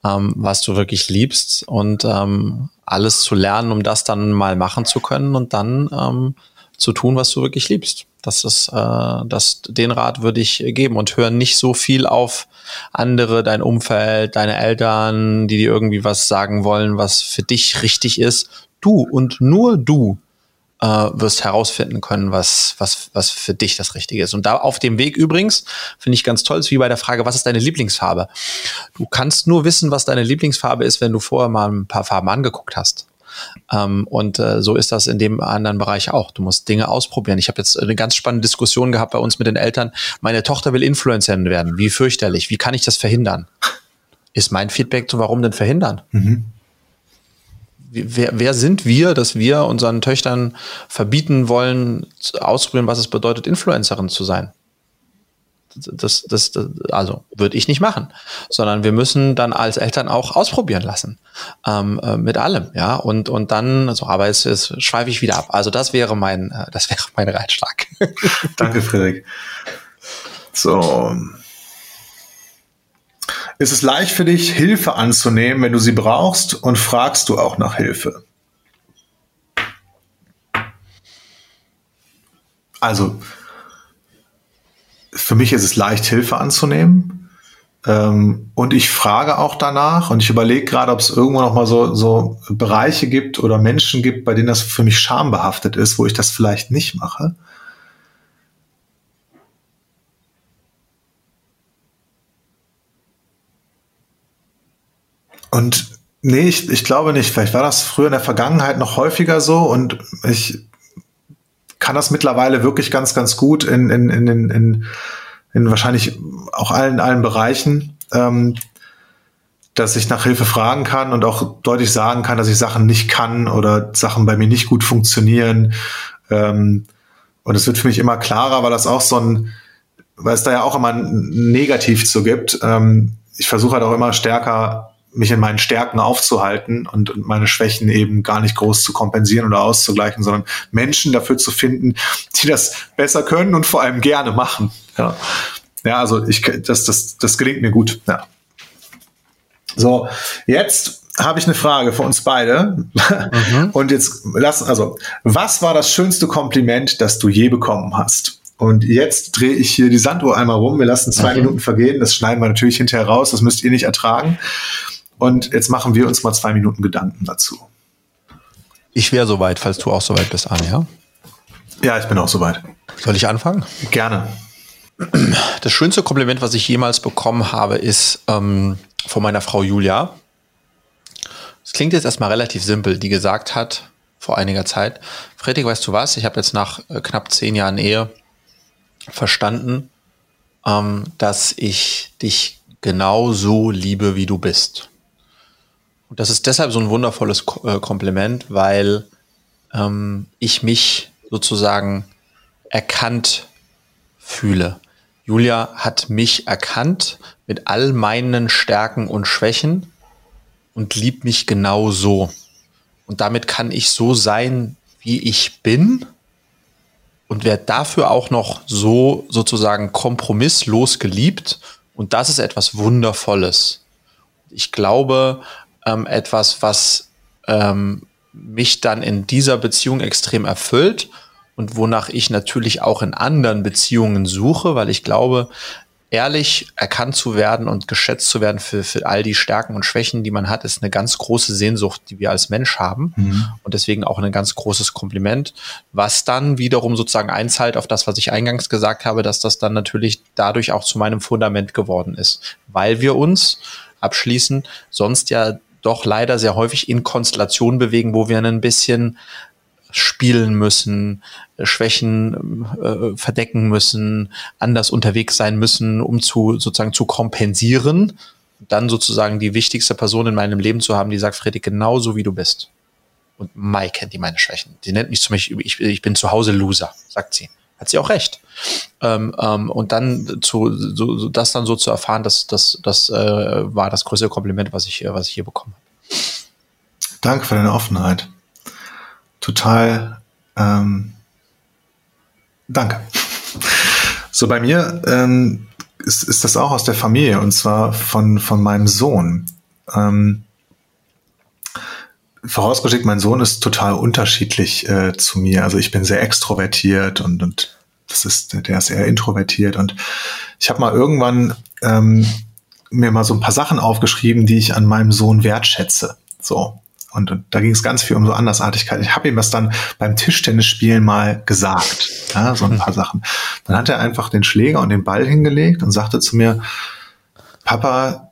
ähm, was du wirklich liebst und ähm, alles zu lernen, um das dann mal machen zu können und dann ähm, zu tun, was du wirklich liebst. Das ist, äh, das, den Rat würde ich geben und hör nicht so viel auf andere, dein Umfeld, deine Eltern, die dir irgendwie was sagen wollen, was für dich richtig ist. Du und nur du äh, wirst herausfinden können, was, was, was für dich das Richtige ist. Und da auf dem Weg übrigens, finde ich ganz toll, ist wie bei der Frage, was ist deine Lieblingsfarbe? Du kannst nur wissen, was deine Lieblingsfarbe ist, wenn du vorher mal ein paar Farben angeguckt hast. Ähm, und äh, so ist das in dem anderen Bereich auch. Du musst Dinge ausprobieren. Ich habe jetzt eine ganz spannende Diskussion gehabt bei uns mit den Eltern. Meine Tochter will Influencerin werden. Wie fürchterlich. Wie kann ich das verhindern? Ist mein Feedback zu, warum denn verhindern? Mhm wer, wer sind wir, dass wir unseren Töchtern verbieten wollen, auszuprobieren, was es bedeutet, Influencerin zu sein? Das, das, das also würde ich nicht machen, sondern wir müssen dann als Eltern auch ausprobieren lassen ähm, äh, mit allem, ja und und dann, also aber es, es schweife ich wieder ab. Also das wäre mein, äh, das wäre mein Ratschlag. Danke, Frederik. So, ist es leicht für dich, Hilfe anzunehmen, wenn du sie brauchst und fragst du auch nach Hilfe? Also, für mich ist es leicht, Hilfe anzunehmen. Ähm, und ich frage auch danach und ich überlege gerade, ob es irgendwo noch mal so, so Bereiche gibt oder Menschen gibt, bei denen das für mich schambehaftet ist, wo ich das vielleicht nicht mache. Und nee, ich, ich glaube nicht. Vielleicht war das früher in der Vergangenheit noch häufiger so und ich kann das mittlerweile wirklich ganz, ganz gut in, in, in, in, in wahrscheinlich auch allen, allen Bereichen, ähm, dass ich nach Hilfe fragen kann und auch deutlich sagen kann, dass ich Sachen nicht kann oder Sachen bei mir nicht gut funktionieren. Ähm, und es wird für mich immer klarer, weil das auch so ein, weil es da ja auch immer ein Negativ zu gibt. Ähm, ich versuche halt auch immer stärker mich in meinen Stärken aufzuhalten und, und meine Schwächen eben gar nicht groß zu kompensieren oder auszugleichen, sondern Menschen dafür zu finden, die das besser können und vor allem gerne machen. Ja, ja also ich, das, das, das gelingt mir gut. Ja. So, jetzt habe ich eine Frage für uns beide. Mhm. Und jetzt lass, also, was war das schönste Kompliment, das du je bekommen hast? Und jetzt drehe ich hier die Sanduhr einmal rum. Wir lassen zwei mhm. Minuten vergehen. Das schneiden wir natürlich hinterher raus. Das müsst ihr nicht ertragen. Und jetzt machen wir uns mal zwei Minuten Gedanken dazu. Ich wäre soweit, falls du auch soweit bist, Arne, ja? Ja, ich bin auch soweit. Soll ich anfangen? Gerne. Das schönste Kompliment, was ich jemals bekommen habe, ist ähm, von meiner Frau Julia. Es klingt jetzt erstmal relativ simpel, die gesagt hat vor einiger Zeit, Friedrich, weißt du was, ich habe jetzt nach äh, knapp zehn Jahren Ehe verstanden, ähm, dass ich dich genauso liebe, wie du bist. Und das ist deshalb so ein wundervolles äh, Kompliment, weil ähm, ich mich sozusagen erkannt fühle. Julia hat mich erkannt mit all meinen Stärken und Schwächen und liebt mich genau so. Und damit kann ich so sein, wie ich bin und werde dafür auch noch so sozusagen kompromisslos geliebt. Und das ist etwas Wundervolles. Ich glaube, ähm, etwas, was ähm, mich dann in dieser Beziehung extrem erfüllt und wonach ich natürlich auch in anderen Beziehungen suche, weil ich glaube, ehrlich erkannt zu werden und geschätzt zu werden für, für all die Stärken und Schwächen, die man hat, ist eine ganz große Sehnsucht, die wir als Mensch haben. Mhm. Und deswegen auch ein ganz großes Kompliment, was dann wiederum sozusagen einzahlt auf das, was ich eingangs gesagt habe, dass das dann natürlich dadurch auch zu meinem Fundament geworden ist, weil wir uns abschließen sonst ja doch leider sehr häufig in Konstellationen bewegen, wo wir ein bisschen spielen müssen, äh, Schwächen äh, verdecken müssen, anders unterwegs sein müssen, um zu sozusagen zu kompensieren, dann sozusagen die wichtigste Person in meinem Leben zu haben, die sagt, Fredrik, genauso wie du bist. Und Mai kennt die meine Schwächen. Die nennt mich zum Beispiel, ich, ich bin zu Hause Loser, sagt sie. Hat sie auch recht. Ähm, ähm, und dann zu, so, so, das dann so zu erfahren, das, das, das äh, war das größte Kompliment, was ich, was ich hier bekommen habe. Danke für deine Offenheit total ähm, danke. So bei mir ähm, ist, ist das auch aus der Familie und zwar von, von meinem Sohn. Ähm, vorausgeschickt, mein Sohn ist total unterschiedlich äh, zu mir. Also ich bin sehr extrovertiert und, und das ist, der ist eher introvertiert. Und ich habe mal irgendwann ähm, mir mal so ein paar Sachen aufgeschrieben, die ich an meinem Sohn wertschätze. So. Und, und da ging es ganz viel um so Andersartigkeit. Ich habe ihm das dann beim Tischtennisspielen mal gesagt, ja, so ein paar Sachen. Dann hat er einfach den Schläger und den Ball hingelegt und sagte zu mir, Papa,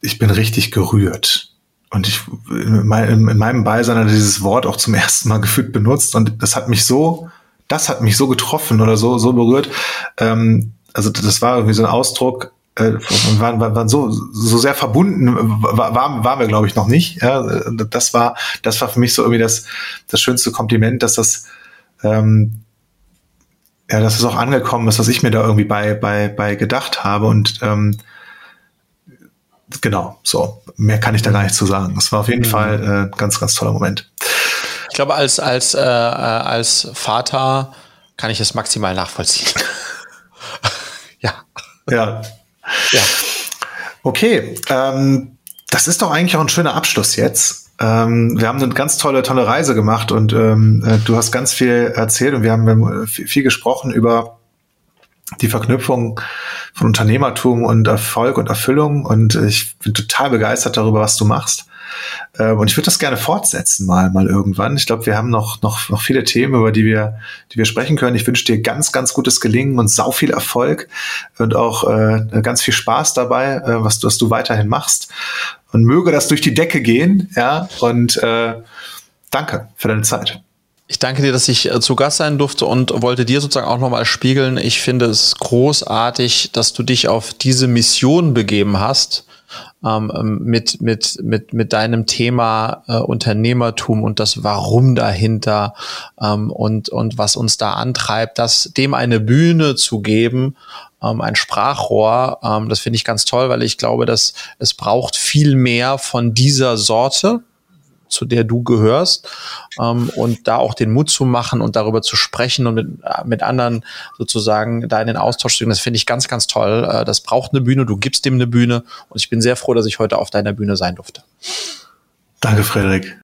ich bin richtig gerührt. Und ich in meinem Beisein hat dieses Wort auch zum ersten Mal gefühlt benutzt und das hat mich so, das hat mich so getroffen oder so, so berührt. Ähm, also das war irgendwie so ein Ausdruck, äh, waren, waren so, so sehr verbunden, waren, waren wir, glaube ich, noch nicht. Ja, das war, das war für mich so irgendwie das, das schönste Kompliment, dass das, ähm, ja, dass es auch angekommen ist, was ich mir da irgendwie bei, bei, bei gedacht habe und, ähm, genau, so, mehr kann ich da gar nicht zu sagen. Das war auf jeden mhm. Fall äh, ganz, ganz toller Moment. Ich glaube, als, als, äh, als Vater kann ich es maximal nachvollziehen. ja. Ja, ja. Okay, ähm, das ist doch eigentlich auch ein schöner Abschluss jetzt. Ähm, wir haben eine ganz tolle, tolle Reise gemacht und ähm, äh, du hast ganz viel erzählt und wir haben viel gesprochen über die Verknüpfung von Unternehmertum und Erfolg und Erfüllung und ich bin total begeistert darüber, was du machst. Ähm, und ich würde das gerne fortsetzen mal, mal irgendwann. Ich glaube, wir haben noch, noch, noch viele Themen, über die wir, die wir sprechen können. Ich wünsche dir ganz, ganz gutes Gelingen und sau viel Erfolg und auch äh, ganz viel Spaß dabei, äh, was, du, was du weiterhin machst. Und möge das durch die Decke gehen, ja. Und äh, danke für deine Zeit. Ich danke dir, dass ich äh, zu Gast sein durfte und wollte dir sozusagen auch nochmal spiegeln. Ich finde es großartig, dass du dich auf diese Mission begeben hast ähm, ähm, mit, mit, mit, mit deinem Thema äh, Unternehmertum und das Warum dahinter ähm, und, und was uns da antreibt, das dem eine Bühne zu geben, ähm, ein Sprachrohr, ähm, das finde ich ganz toll, weil ich glaube, dass es braucht viel mehr von dieser Sorte zu der du gehörst ähm, und da auch den Mut zu machen und darüber zu sprechen und mit, äh, mit anderen sozusagen da in den Austausch zu gehen, das finde ich ganz, ganz toll. Äh, das braucht eine Bühne, du gibst dem eine Bühne und ich bin sehr froh, dass ich heute auf deiner Bühne sein durfte. Danke, Frederik.